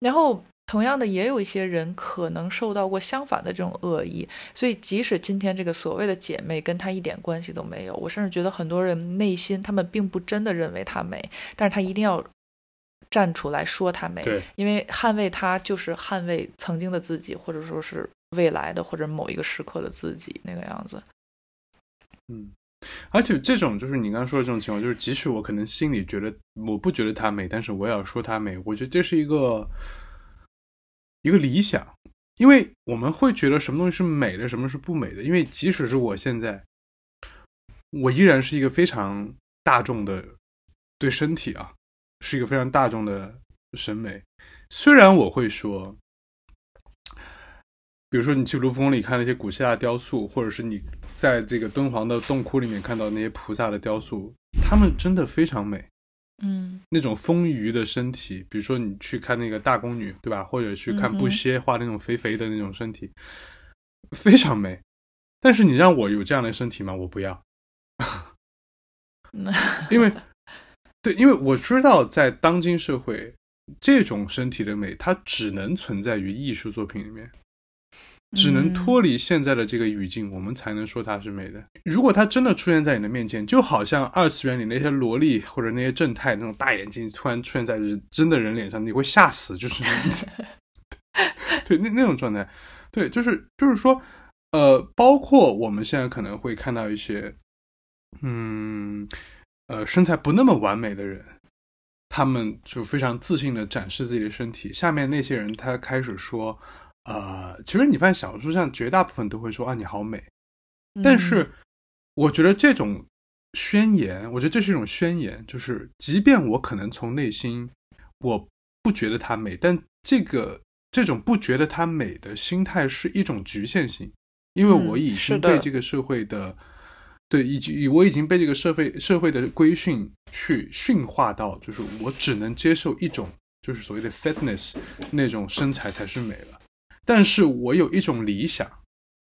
然后同样的也有一些人可能受到过相反的这种恶意，所以即使今天这个所谓的姐妹跟她一点关系都没有，我甚至觉得很多人内心他们并不真的认为她美，但是她一定要站出来说她美，因为捍卫她就是捍卫曾经的自己，或者说是未来的或者某一个时刻的自己那个样子。嗯，而且这种就是你刚刚说的这种情况，就是即使我可能心里觉得我不觉得她美，但是我也要说她美，我觉得这是一个一个理想，因为我们会觉得什么东西是美的，什么是不美的。因为即使是我现在，我依然是一个非常大众的对身体啊，是一个非常大众的审美。虽然我会说，比如说你去卢浮宫里看那些古希腊雕塑，或者是你在这个敦煌的洞窟里面看到那些菩萨的雕塑，他们真的非常美。嗯那种丰腴的身体，比如说你去看那个大宫女，对吧？或者去看布歇画那种肥肥的那种身体，非常美。但是你让我有这样的身体吗？我不要，因为对，因为我知道在当今社会，这种身体的美，它只能存在于艺术作品里面。只能脱离现在的这个语境，我们才能说它是美的。如果它真的出现在你的面前，就好像二次元里那些萝莉或者那些正太那种大眼睛突然出现在人真的人脸上，你会吓死，就是 对那那种状态。对，就是就是说，呃，包括我们现在可能会看到一些，嗯，呃，身材不那么完美的人，他们就非常自信的展示自己的身体。下面那些人他开始说。呃，其实你发现小说上绝大部分都会说啊你好美，但是我觉得这种宣言，我觉得这是一种宣言，就是即便我可能从内心我不觉得她美，但这个这种不觉得她美的心态是一种局限性，因为我已经被这个社会的，对，以及我已经被这个社会社会的规训去驯化到，就是我只能接受一种就是所谓的 fitness 那种身材才是美了。但是我有一种理想，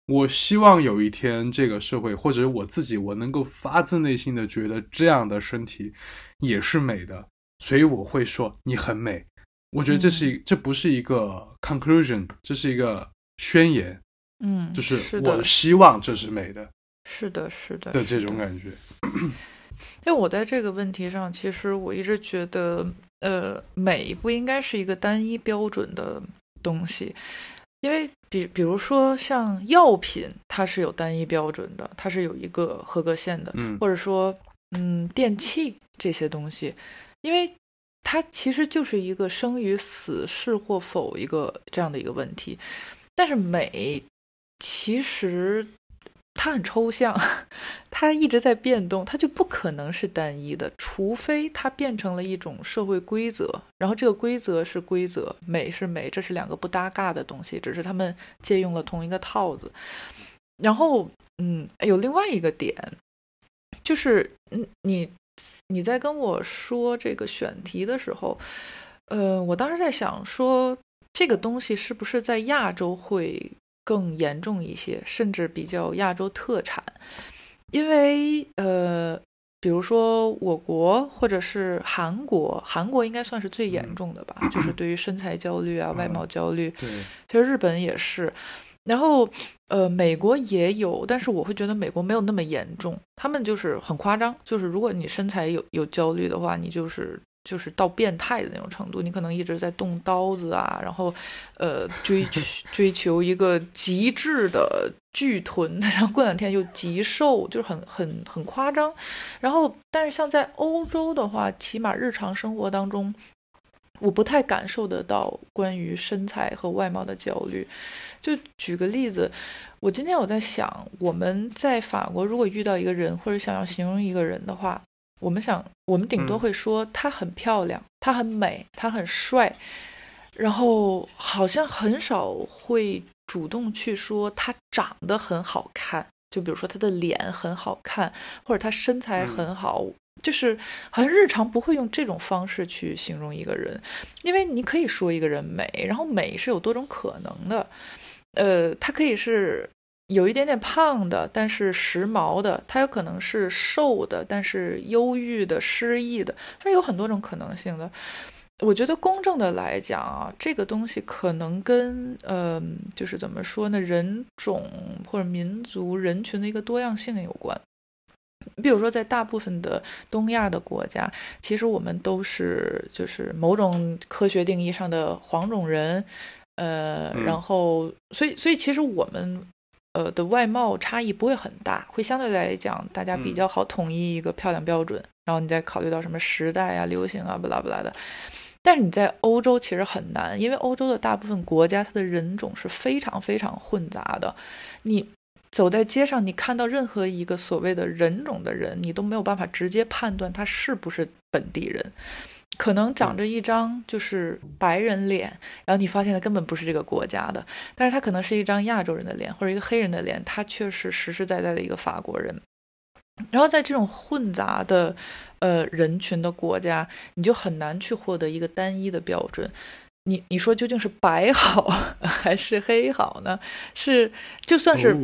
我希望有一天这个社会或者我自己，我能够发自内心的觉得这样的身体也是美的，所以我会说你很美。我觉得这是一，这不是一个 conclusion，这是一个宣言。嗯，就是我希望这是美的。是的，是的的这种感觉。因为 我在这个问题上，其实我一直觉得，呃，美不应该是一个单一标准的东西。因为比比如说像药品，它是有单一标准的，它是有一个合格线的，嗯，或者说嗯电器这些东西，因为它其实就是一个生与死是或否一个这样的一个问题，但是美其实。它很抽象，它一直在变动，它就不可能是单一的，除非它变成了一种社会规则，然后这个规则是规则，美是美，这是两个不搭嘎的东西，只是他们借用了同一个套子。然后，嗯，有另外一个点，就是嗯，你你在跟我说这个选题的时候，呃，我当时在想说，这个东西是不是在亚洲会。更严重一些，甚至比较亚洲特产，因为呃，比如说我国或者是韩国，韩国应该算是最严重的吧，就是对于身材焦虑啊、外貌焦虑。对，其实日本也是，然后呃，美国也有，但是我会觉得美国没有那么严重，他们就是很夸张，就是如果你身材有有焦虑的话，你就是。就是到变态的那种程度，你可能一直在动刀子啊，然后，呃，追追求一个极致的巨臀，然后过两天又极瘦，就是很很很夸张。然后，但是像在欧洲的话，起码日常生活当中，我不太感受得到关于身材和外貌的焦虑。就举个例子，我今天我在想，我们在法国如果遇到一个人，或者想要形容一个人的话。我们想，我们顶多会说她很漂亮，她很美，她很帅，然后好像很少会主动去说她长得很好看。就比如说她的脸很好看，或者她身材很好，就是好像日常不会用这种方式去形容一个人，因为你可以说一个人美，然后美是有多种可能的，呃，它可以是。有一点点胖的，但是时髦的；他有可能是瘦的，但是忧郁的、失意的。它有很多种可能性的。我觉得公正的来讲啊，这个东西可能跟呃，就是怎么说呢，人种或者民族人群的一个多样性有关。比如说，在大部分的东亚的国家，其实我们都是就是某种科学定义上的黄种人，呃，然后所以所以其实我们呃的外貌差异不会很大，会相对来讲大家比较好统一一个漂亮标准，然后你再考虑到什么时代啊、流行啊、不拉不拉的。但是你在欧洲其实很难，因为欧洲的大部分国家它的人种是非常非常混杂的，你。走在街上，你看到任何一个所谓的人种的人，你都没有办法直接判断他是不是本地人。可能长着一张就是白人脸，然后你发现他根本不是这个国家的，但是他可能是一张亚洲人的脸或者一个黑人的脸，他却是实实在在的一个法国人。然后在这种混杂的呃人群的国家，你就很难去获得一个单一的标准。你你说究竟是白好 还是黑好呢？是就算是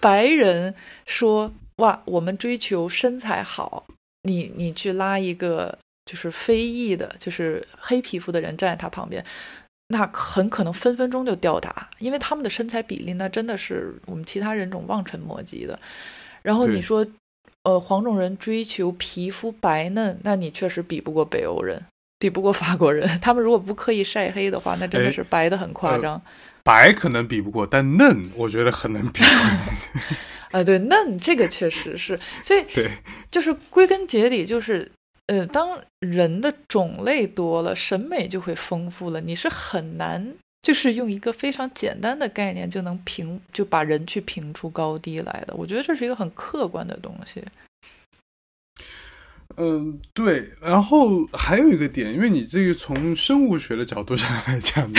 白人说哇，我们追求身材好，你你去拉一个就是非裔的，就是黑皮肤的人站在他旁边，那很可能分分钟就吊打，因为他们的身材比例那真的是我们其他人种望尘莫及的。然后你说呃黄种人追求皮肤白嫩，那你确实比不过北欧人。比不过法国人，他们如果不刻意晒黑的话，那真的是白的很夸张。白可能比不过，但嫩我觉得很能比。啊，对，嫩这个确实是，所以 对，就是归根结底就是，呃，当人的种类多了，审美就会丰富了。你是很难，就是用一个非常简单的概念就能评，就把人去评出高低来的。我觉得这是一个很客观的东西。嗯，对，然后还有一个点，因为你这个从生物学的角度上来讲，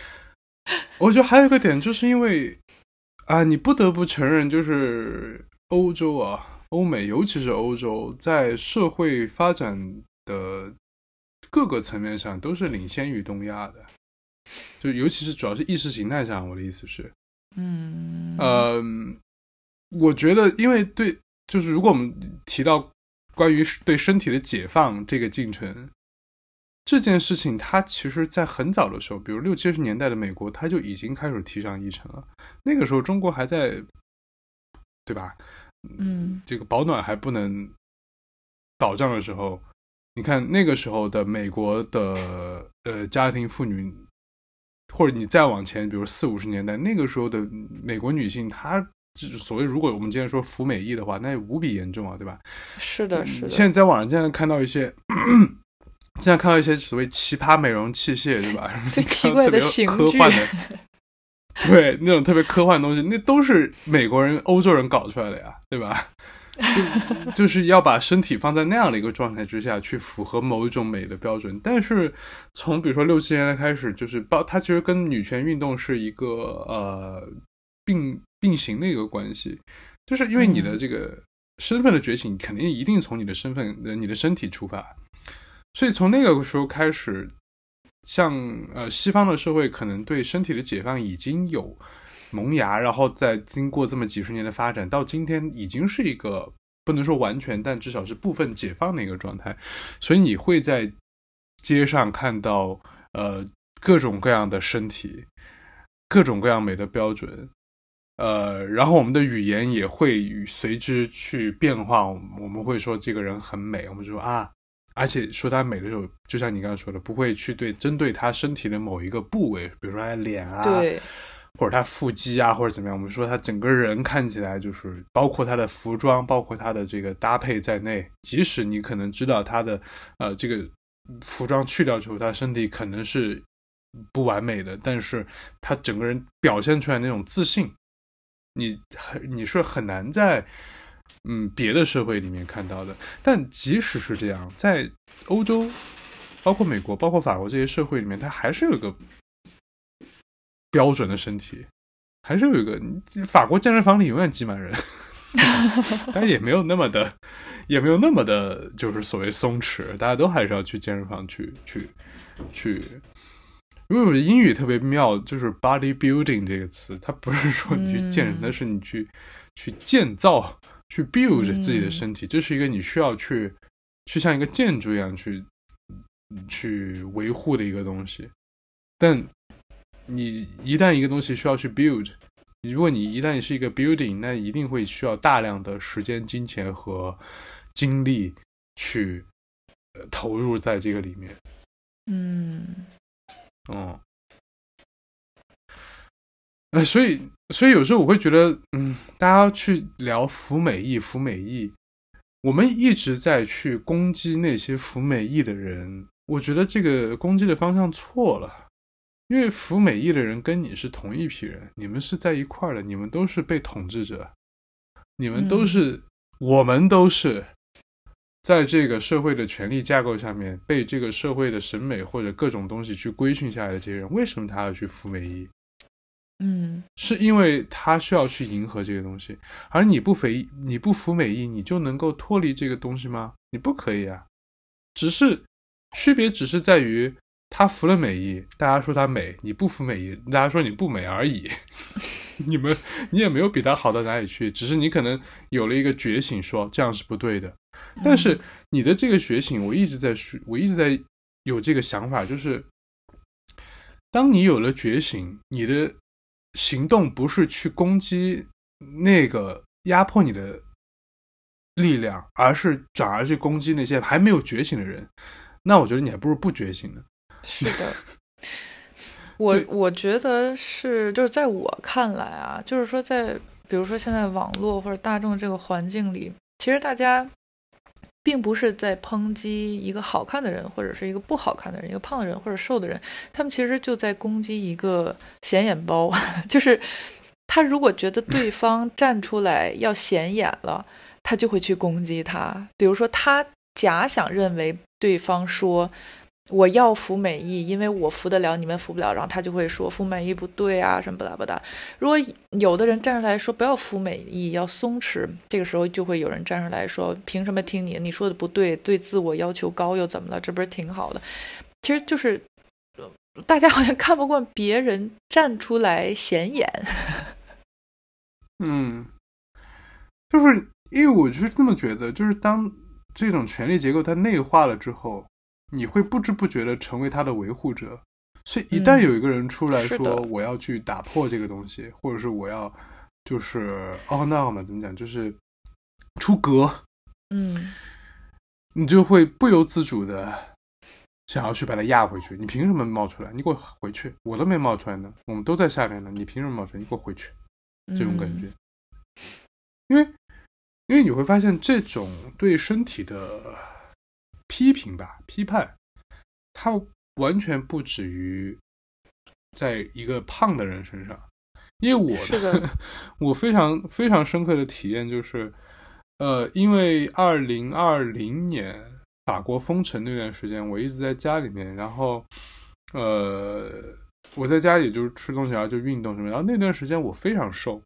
我觉得还有一个点，就是因为啊，你不得不承认，就是欧洲啊，欧美，尤其是欧洲，在社会发展的各个层面上都是领先于东亚的，就尤其是主要是意识形态上，我的意思是，嗯，呃，我觉得，因为对，就是如果我们提到。关于对身体的解放这个进程，这件事情，它其实，在很早的时候，比如六七十年代的美国，它就已经开始提上议程了。那个时候，中国还在，对吧？嗯，这个保暖还不能保障的时候，你看那个时候的美国的呃家庭妇女，或者你再往前，比如四五十年代，那个时候的美国女性，她。就是所谓，如果我们今天说服美役的话，那无比严重啊，对吧？是的，是的。现在在网上经常看到一些，经常看到一些所谓奇葩美容器械，对吧？最奇怪的 刑具，对那种特别科幻的东西，那都是美国人、欧洲人搞出来的呀，对吧？就 就是要把身体放在那样的一个状态之下去符合某一种美的标准。但是从比如说六七年代开始，就是包它其实跟女权运动是一个呃并。并行的一个关系，就是因为你的这个身份的觉醒，肯定一定从你的身份、呃你的身体出发，所以从那个时候开始，像呃西方的社会可能对身体的解放已经有萌芽，然后再经过这么几十年的发展，到今天已经是一个不能说完全，但至少是部分解放的一个状态，所以你会在街上看到呃各种各样的身体，各种各样美的标准。呃，然后我们的语言也会随之去变化。我们会说这个人很美，我们说啊，而且说她美的时候，就像你刚刚说的，不会去对针对她身体的某一个部位，比如说她脸啊，对，或者她腹肌啊，或者怎么样。我们说她整个人看起来就是，包括她的服装，包括她的这个搭配在内，即使你可能知道她的呃这个服装去掉之后，她身体可能是不完美的，但是她整个人表现出来那种自信。你很你是很难在嗯别的社会里面看到的，但即使是这样，在欧洲，包括美国、包括法国这些社会里面，它还是有一个标准的身体，还是有一个法国健身房里永远挤满人，但也没有那么的，也没有那么的，就是所谓松弛，大家都还是要去健身房去去去。因为我觉得英语特别妙，就是 body building 这个词，它不是说你去健身，而是你去去建造、去 build 自己的身体，这是一个你需要去去像一个建筑一样去去维护的一个东西。但你一旦一个东西需要去 build，如果你一旦是一个 building，那一定会需要大量的时间、金钱和精力去投入在这个里面。嗯，哦，哎，所以，所以有时候我会觉得，嗯，大家去聊服美役，服美役，我们一直在去攻击那些服美役的人，我觉得这个攻击的方向错了，因为服美役的人跟你是同一批人，你们是在一块儿的，你们都是被统治者，你们都是，我们都是。在这个社会的权力架构下面，被这个社会的审美或者各种东西去规训下来的这些人，为什么他要去服美役？嗯，是因为他需要去迎合这个东西，而你不肥你不服美意，你就能够脱离这个东西吗？你不可以啊！只是区别只是在于他服了美意，大家说他美；你不服美意，大家说你不美而已。你们你也没有比他好到哪里去，只是你可能有了一个觉醒，说这样是不对的。但是你的这个觉醒，我一直在说，我一直在有这个想法，就是当你有了觉醒，你的行动不是去攻击那个压迫你的力量，而是转而去攻击那些还没有觉醒的人。那我觉得你还不如不觉醒呢。是的，我我觉得是，就是在我看来啊，就是说在比如说现在网络或者大众这个环境里，其实大家。并不是在抨击一个好看的人，或者是一个不好看的人，一个胖的人或者瘦的人，他们其实就在攻击一个显眼包，就是他如果觉得对方站出来要显眼了，他就会去攻击他。比如说，他假想认为对方说。我要服美役，因为我服得了，你们服不了。然后他就会说服美役不对啊，什么不拉不拉。如果有的人站出来说不要服美役，要松弛，这个时候就会有人站出来说凭什么听你？你说的不对，对自我要求高又怎么了？这不是挺好的？其实就是大家好像看不惯别人站出来显眼。嗯，就是因为我是这么觉得，就是当这种权力结构它内化了之后。你会不知不觉的成为他的维护者，所以一旦有一个人出来说我要去打破这个东西，或者是我要就是哦那嘛怎么讲就是出格，嗯，你就会不由自主的想要去把它压回去。你凭什么冒出来？你给我回去！我都没冒出来呢，我们都在下面呢，你凭什么冒出来？你给我回去！这种感觉，因为因为你会发现这种对身体的。批评吧，批判，它完全不止于在一个胖的人身上，因为我的 我非常非常深刻的体验就是，呃，因为二零二零年法国封城那段时间，我一直在家里面，然后呃，我在家里就是吃东西啊就运动什么，然后那段时间我非常瘦，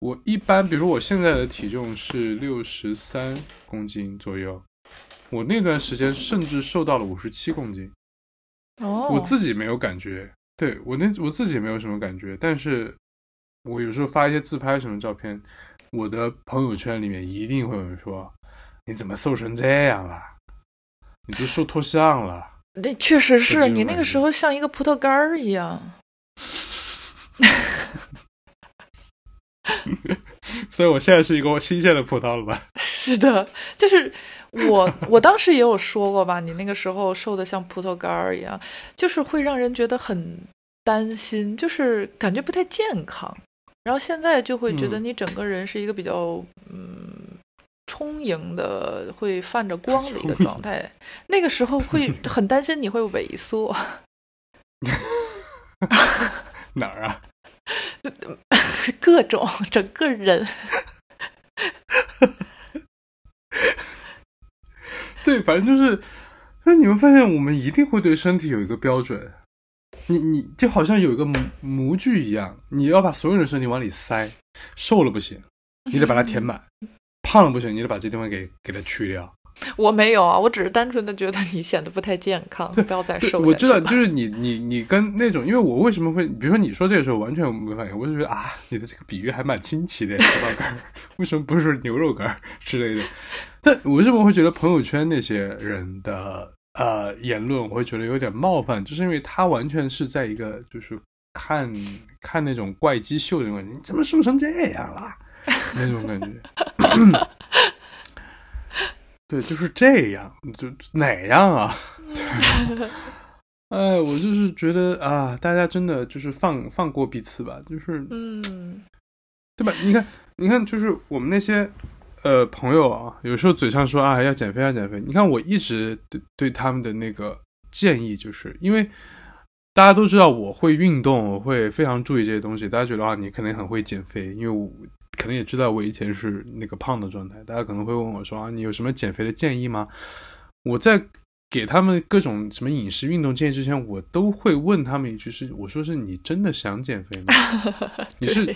我一般比如说我现在的体重是六十三公斤左右。我那段时间甚至瘦到了五十七公斤，哦，我自己没有感觉，对我那我自己没有什么感觉，但是我有时候发一些自拍什么照片，我的朋友圈里面一定会有人说，你怎么瘦成这样了？你都瘦脱相了。那确实是你那个时候像一个葡萄干儿一样。所以我现在是一个新鲜的葡萄了吧？是的，就是。我我当时也有说过吧，你那个时候瘦的像葡萄干儿一样，就是会让人觉得很担心，就是感觉不太健康。然后现在就会觉得你整个人是一个比较嗯充盈的，会泛着光的一个状态。那个时候会很担心你会萎缩。哪儿啊？各种整个人。对，反正就是，那你们发现我们一定会对身体有一个标准，你你就好像有一个模模具一样，你要把所有的身体往里塞，瘦了不行，你得把它填满；胖了不行，你得把这地方给给它去掉。我没有啊，我只是单纯的觉得你显得不太健康，不要再瘦。我知道，就是你你你跟那种，因为我为什么会，比如说你说这个时候完全没反应，我就觉得啊，你的这个比喻还蛮新奇的，葡萄干为什么不是牛肉干之类的？但 我为什么会觉得朋友圈那些人的呃言论，我会觉得有点冒犯，就是因为他完全是在一个就是看看那种怪机秀那种感觉，你怎么瘦成这样了？那种感觉。对，就是这样，就哪样啊？哎，我就是觉得啊，大家真的就是放放过彼此吧，就是嗯，对吧？你看，你看，就是我们那些呃朋友啊，有时候嘴上说啊要减肥要减肥，你看我一直对对他们的那个建议，就是因为大家都知道我会运动，我会非常注意这些东西，大家觉得啊你可能很会减肥，因为我可能也知道我以前是那个胖的状态，大家可能会问我说啊你有什么减肥的建议吗？我在。给他们各种什么饮食运动建议之前，我都会问他们一句：是我说是你真的想减肥吗？你是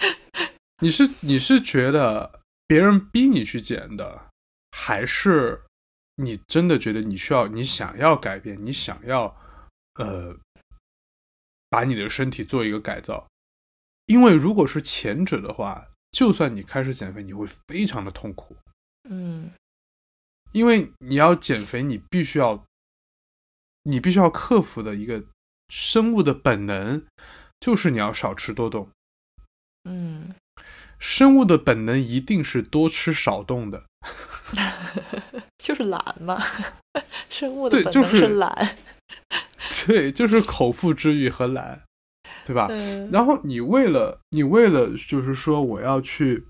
你是你是觉得别人逼你去减的，还是你真的觉得你需要你想要改变，你想要呃把你的身体做一个改造？因为如果是前者的话，就算你开始减肥，你会非常的痛苦。嗯。因为你要减肥，你必须要，你必须要克服的一个生物的本能，就是你要少吃多动。嗯，生物的本能一定是多吃少动的，就是懒嘛。生物的本能是懒，对，就是口腹之欲和懒，对吧？然后你为了你为了就是说我要去。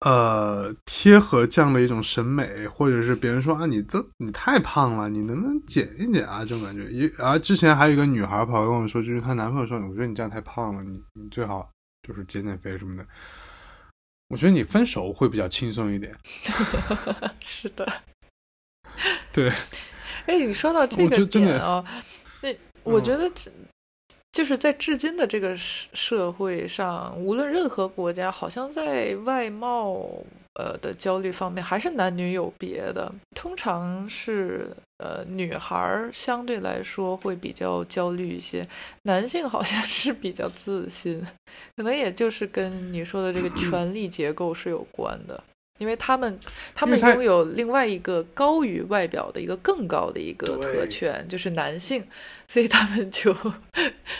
呃，贴合这样的一种审美，或者是别人说啊，你这你太胖了，你能不能减一减啊？这种感觉。一然后之前还有一个女孩跑来跟我说，就是她男朋友说，我觉得你这样太胖了，你你最好就是减减肥什么的。我觉得你分手会比较轻松一点。是的，对。哎，你说到这个点啊，那我觉得。就是在至今的这个社社会上，无论任何国家，好像在外貌呃的焦虑方面，还是男女有别的。通常是呃女孩相对来说会比较焦虑一些，男性好像 是比较自信，可能也就是跟你说的这个权力结构是有关的。因为他们，他们拥有另外一个高于外表的一个更高的一个特权，就是男性，所以他们就，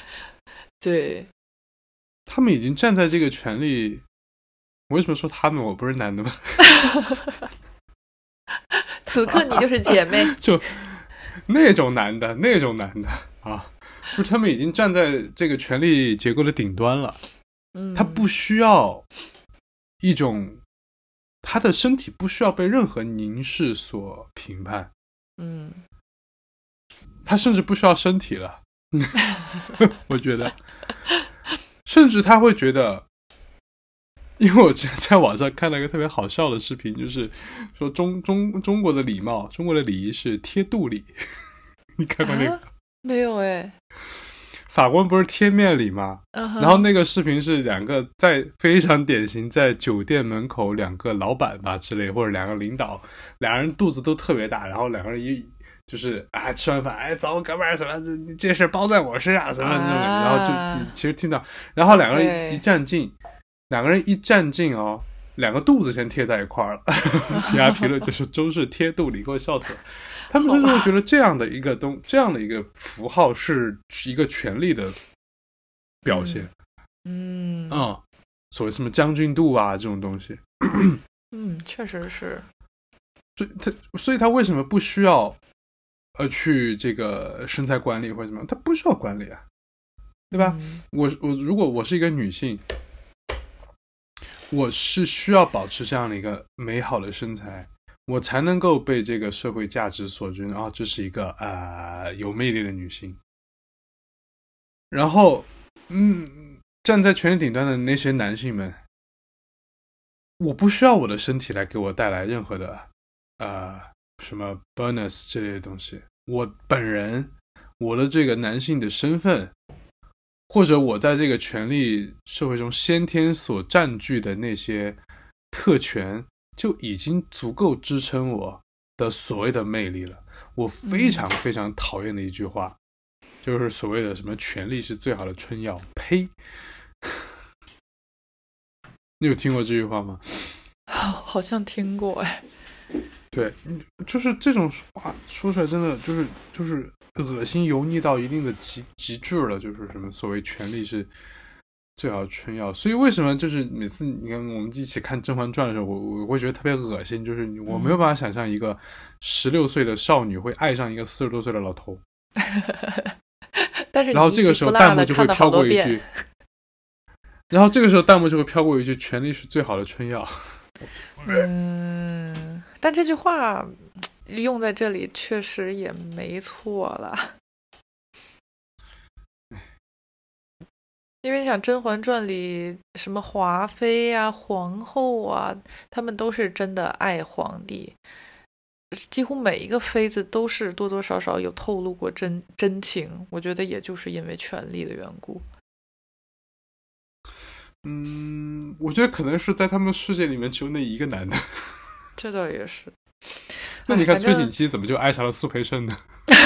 对，他们已经站在这个权利。为什么说他们？我不是男的吗？此刻你就是姐妹，就那种男的，那种男的啊，就是他们已经站在这个权力结构的顶端了。嗯，他不需要一种。他的身体不需要被任何凝视所评判，嗯，他甚至不需要身体了，我觉得，甚至他会觉得，因为我之前在网上看到一个特别好笑的视频，就是说中中中国的礼貌，中国的礼仪是贴肚里，你看过那个？没有哎。法官不是贴面礼吗？然后那个视频是两个在非常典型，在酒店门口两个老板吧之类，或者两个领导，两人肚子都特别大，然后两个人一就是啊吃完饭，哎走哥们儿什么这这事包在我身上什么这种，然后就其实听到，然后两个人一站近，两个人一站近哦，两个肚子先贴在一块儿了，底下评论就是周氏贴肚里，给我笑死了。他们就是会觉得这样的一个东，这样的一个符号是一个权力的表现。嗯啊，所谓什么将军肚啊这种东西。嗯，确实是。所以他，所以他为什么不需要呃去这个身材管理或者什么？他不需要管理啊，对吧？我我如果我是一个女性，我是需要保持这样的一个美好的身材。我才能够被这个社会价值所尊啊，这是一个啊有魅力的女性。然后，嗯，站在权力顶端的那些男性们，我不需要我的身体来给我带来任何的呃什么 bonus 之类的东西。我本人，我的这个男性的身份，或者我在这个权力社会中先天所占据的那些特权。就已经足够支撑我的所谓的魅力了。我非常非常讨厌的一句话，就是所谓的什么“权力是最好的春药”。呸！你有听过这句话吗？好像听过哎。对，就是这种话说出来，真的就是就是恶心油腻到一定的极极致了，就是什么所谓权力是最好的春药。所以为什么就是每次你看我们一起看《甄嬛传》的时候，我我会觉得特别恶心，就是我没有办法想象一个十六岁的少女会爱上一个四十多岁的老头。但是然后这个时候弹幕就会飘过一句，然后这个时候弹幕就会飘过一句：“权力是最好的春药。”嗯，但这句话用在这里确实也没错了，因为你想《甄嬛传》里什么华妃啊、皇后啊，他们都是真的爱皇帝。几乎每一个妃子都是多多少少有透露过真真情，我觉得也就是因为权力的缘故。嗯，我觉得可能是在他们世界里面只有那一个男的。这倒也是。那你看崔景熙怎么就爱上了苏培盛呢？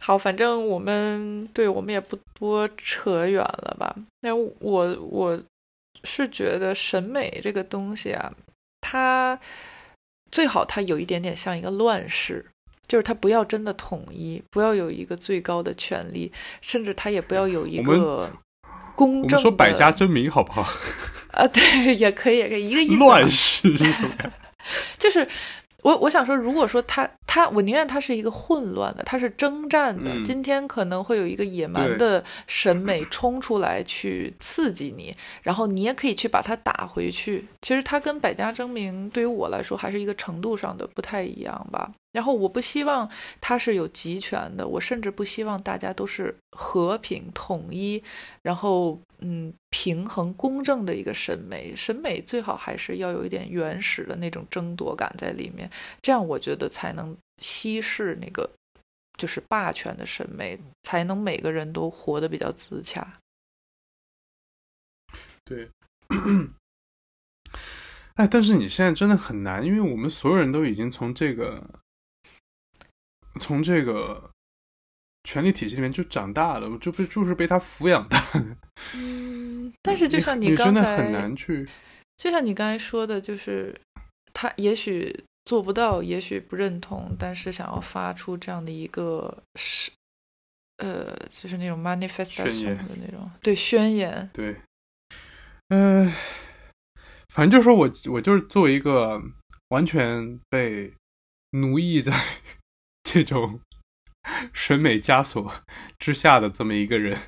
好，反正我们对我们也不多扯远了吧。那我我。是觉得审美这个东西啊，它最好它有一点点像一个乱世，就是它不要真的统一，不要有一个最高的权利，甚至它也不要有一个公正。我们说百家争鸣好不好？啊，对，也可以，也可以，一个意思。乱世是什么？就是。我我想说，如果说他他，我宁愿他是一个混乱的，他是征战的。今天可能会有一个野蛮的审美冲出来去刺激你，然后你也可以去把它打回去。其实它跟百家争鸣对于我来说还是一个程度上的不太一样吧。然后我不希望它是有集权的，我甚至不希望大家都是和平统一，然后嗯平衡公正的一个审美。审美最好还是要有一点原始的那种争夺感在里面，这样我觉得才能稀释那个就是霸权的审美，才能每个人都活得比较自洽。对，哎，但是你现在真的很难，因为我们所有人都已经从这个。从这个权力体系里面就长大了，就被就是被他抚养大的。嗯，但是就像你刚才很难去，就像你刚才说的，就是他也许做不到，也许不认同，但是想要发出这样的一个是呃，就是那种 manifestation 的那种对宣言。对，嗯，反正就是说我我就是作为一个完全被奴役在。这种 审美枷锁之下的这么一个人，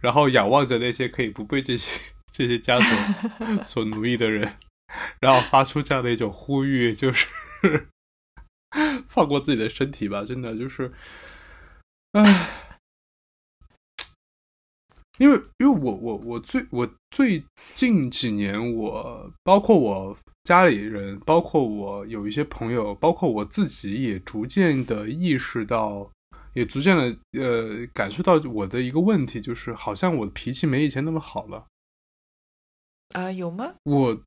然后仰望着那些可以不被这些这些枷锁 所奴役的人，然后发出这样的一种呼吁，就是 放过自己的身体吧，真的就是，唉。因为，因为我我我最我最近几年，我包括我家里人，包括我有一些朋友，包括我自己，也逐渐的意识到，也逐渐的呃感受到我的一个问题，就是好像我的脾气没以前那么好了。啊，有吗？我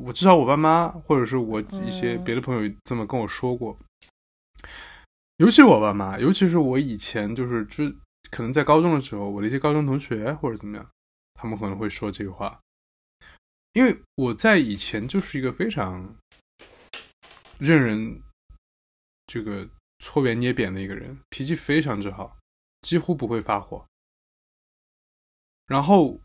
我至少我爸妈或者是我一些别的朋友这么跟我说过，尤其我爸妈，尤其是我以前就是之。可能在高中的时候，我的一些高中同学或者怎么样，他们可能会说这个话，因为我在以前就是一个非常任人这个搓圆捏扁的一个人，脾气非常之好，几乎不会发火。然后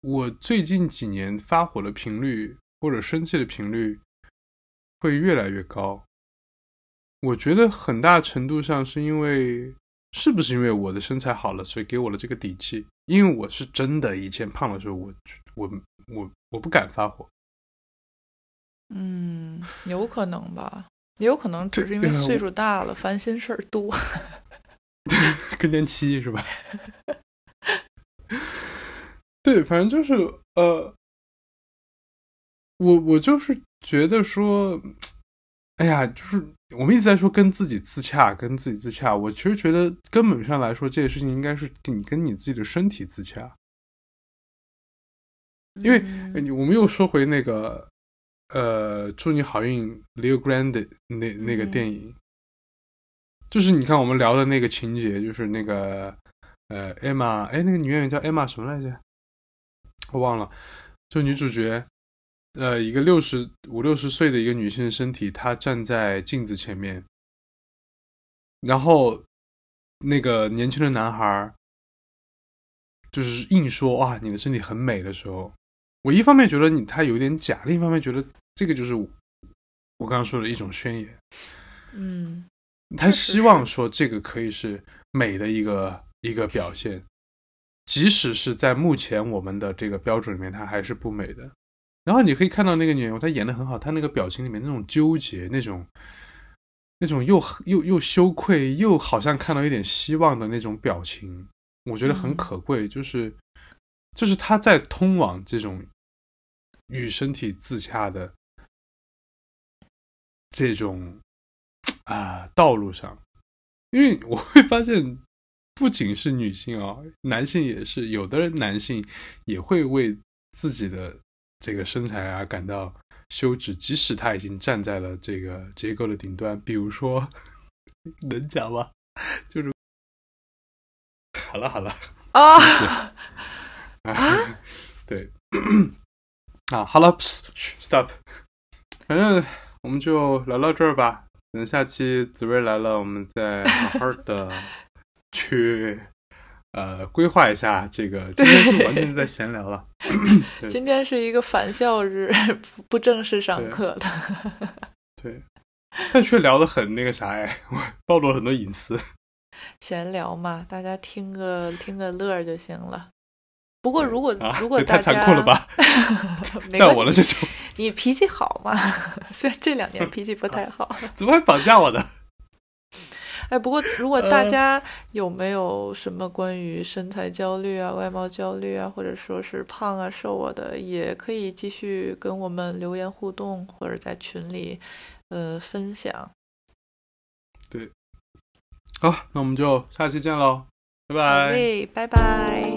我最近几年发火的频率或者生气的频率会越来越高，我觉得很大程度上是因为。是不是因为我的身材好了，所以给我了这个底气？因为我是真的以前胖的时候，我我我我不敢发火。嗯，有可能吧，也有可能只是因为岁数大了，烦心事儿多。更年期是吧？对，反正就是呃，我我就是觉得说，哎呀，就是。我们一直在说跟自己自洽，跟自己自洽。我其实觉得根本上来说，这个事情应该是你跟你自己的身体自洽。因为我们又说回那个，呃，祝你好运，Leo Grande 那那个电影，就是你看我们聊的那个情节，就是那个呃，Emma，哎，那个女演员叫 Emma 什么来着？我忘了，就女主角。呃，一个六十五六十岁的一个女性的身体，她站在镜子前面，然后那个年轻的男孩儿就是硬说哇，你的身体很美的时候，我一方面觉得你他有点假，另一方面觉得这个就是我刚刚说的一种宣言。嗯，他希望说这个可以是美的一个一个表现，即使是在目前我们的这个标准里面，它还是不美的。然后你可以看到那个女人，她演的很好，她那个表情里面那种纠结，那种那种又又又羞愧，又好像看到一点希望的那种表情，我觉得很可贵。就是就是她在通往这种与身体自洽的这种。啊，道路上，因为我会发现，不仅是女性啊，男性也是，有的男性也会为自己的这个身材啊感到羞耻，即使他已经站在了这个结构的顶端。比如说，能讲吗？就是好了好了啊啊，对啊，好了，stop，反正我们就聊到这儿吧。等下期紫薇来了，我们再好好的去呃规划一下这个。今天是完全是在闲聊了。今天是一个返校日，不正式上课的。对，但却聊得很那个啥哎，我暴露了很多隐私。闲聊嘛，大家听个听个乐就行了。不过如果如果大家太残酷了吧，在 我的这种。你脾气好吗？虽然这两年脾气不太好，怎么会绑架我的？哎，不过如果大家有没有什么关于身材焦虑啊、外貌焦虑啊，或者说是胖啊、瘦啊的，也可以继续跟我们留言互动，或者在群里呃分享。对，好，那我们就下期见喽，拜拜，拜拜。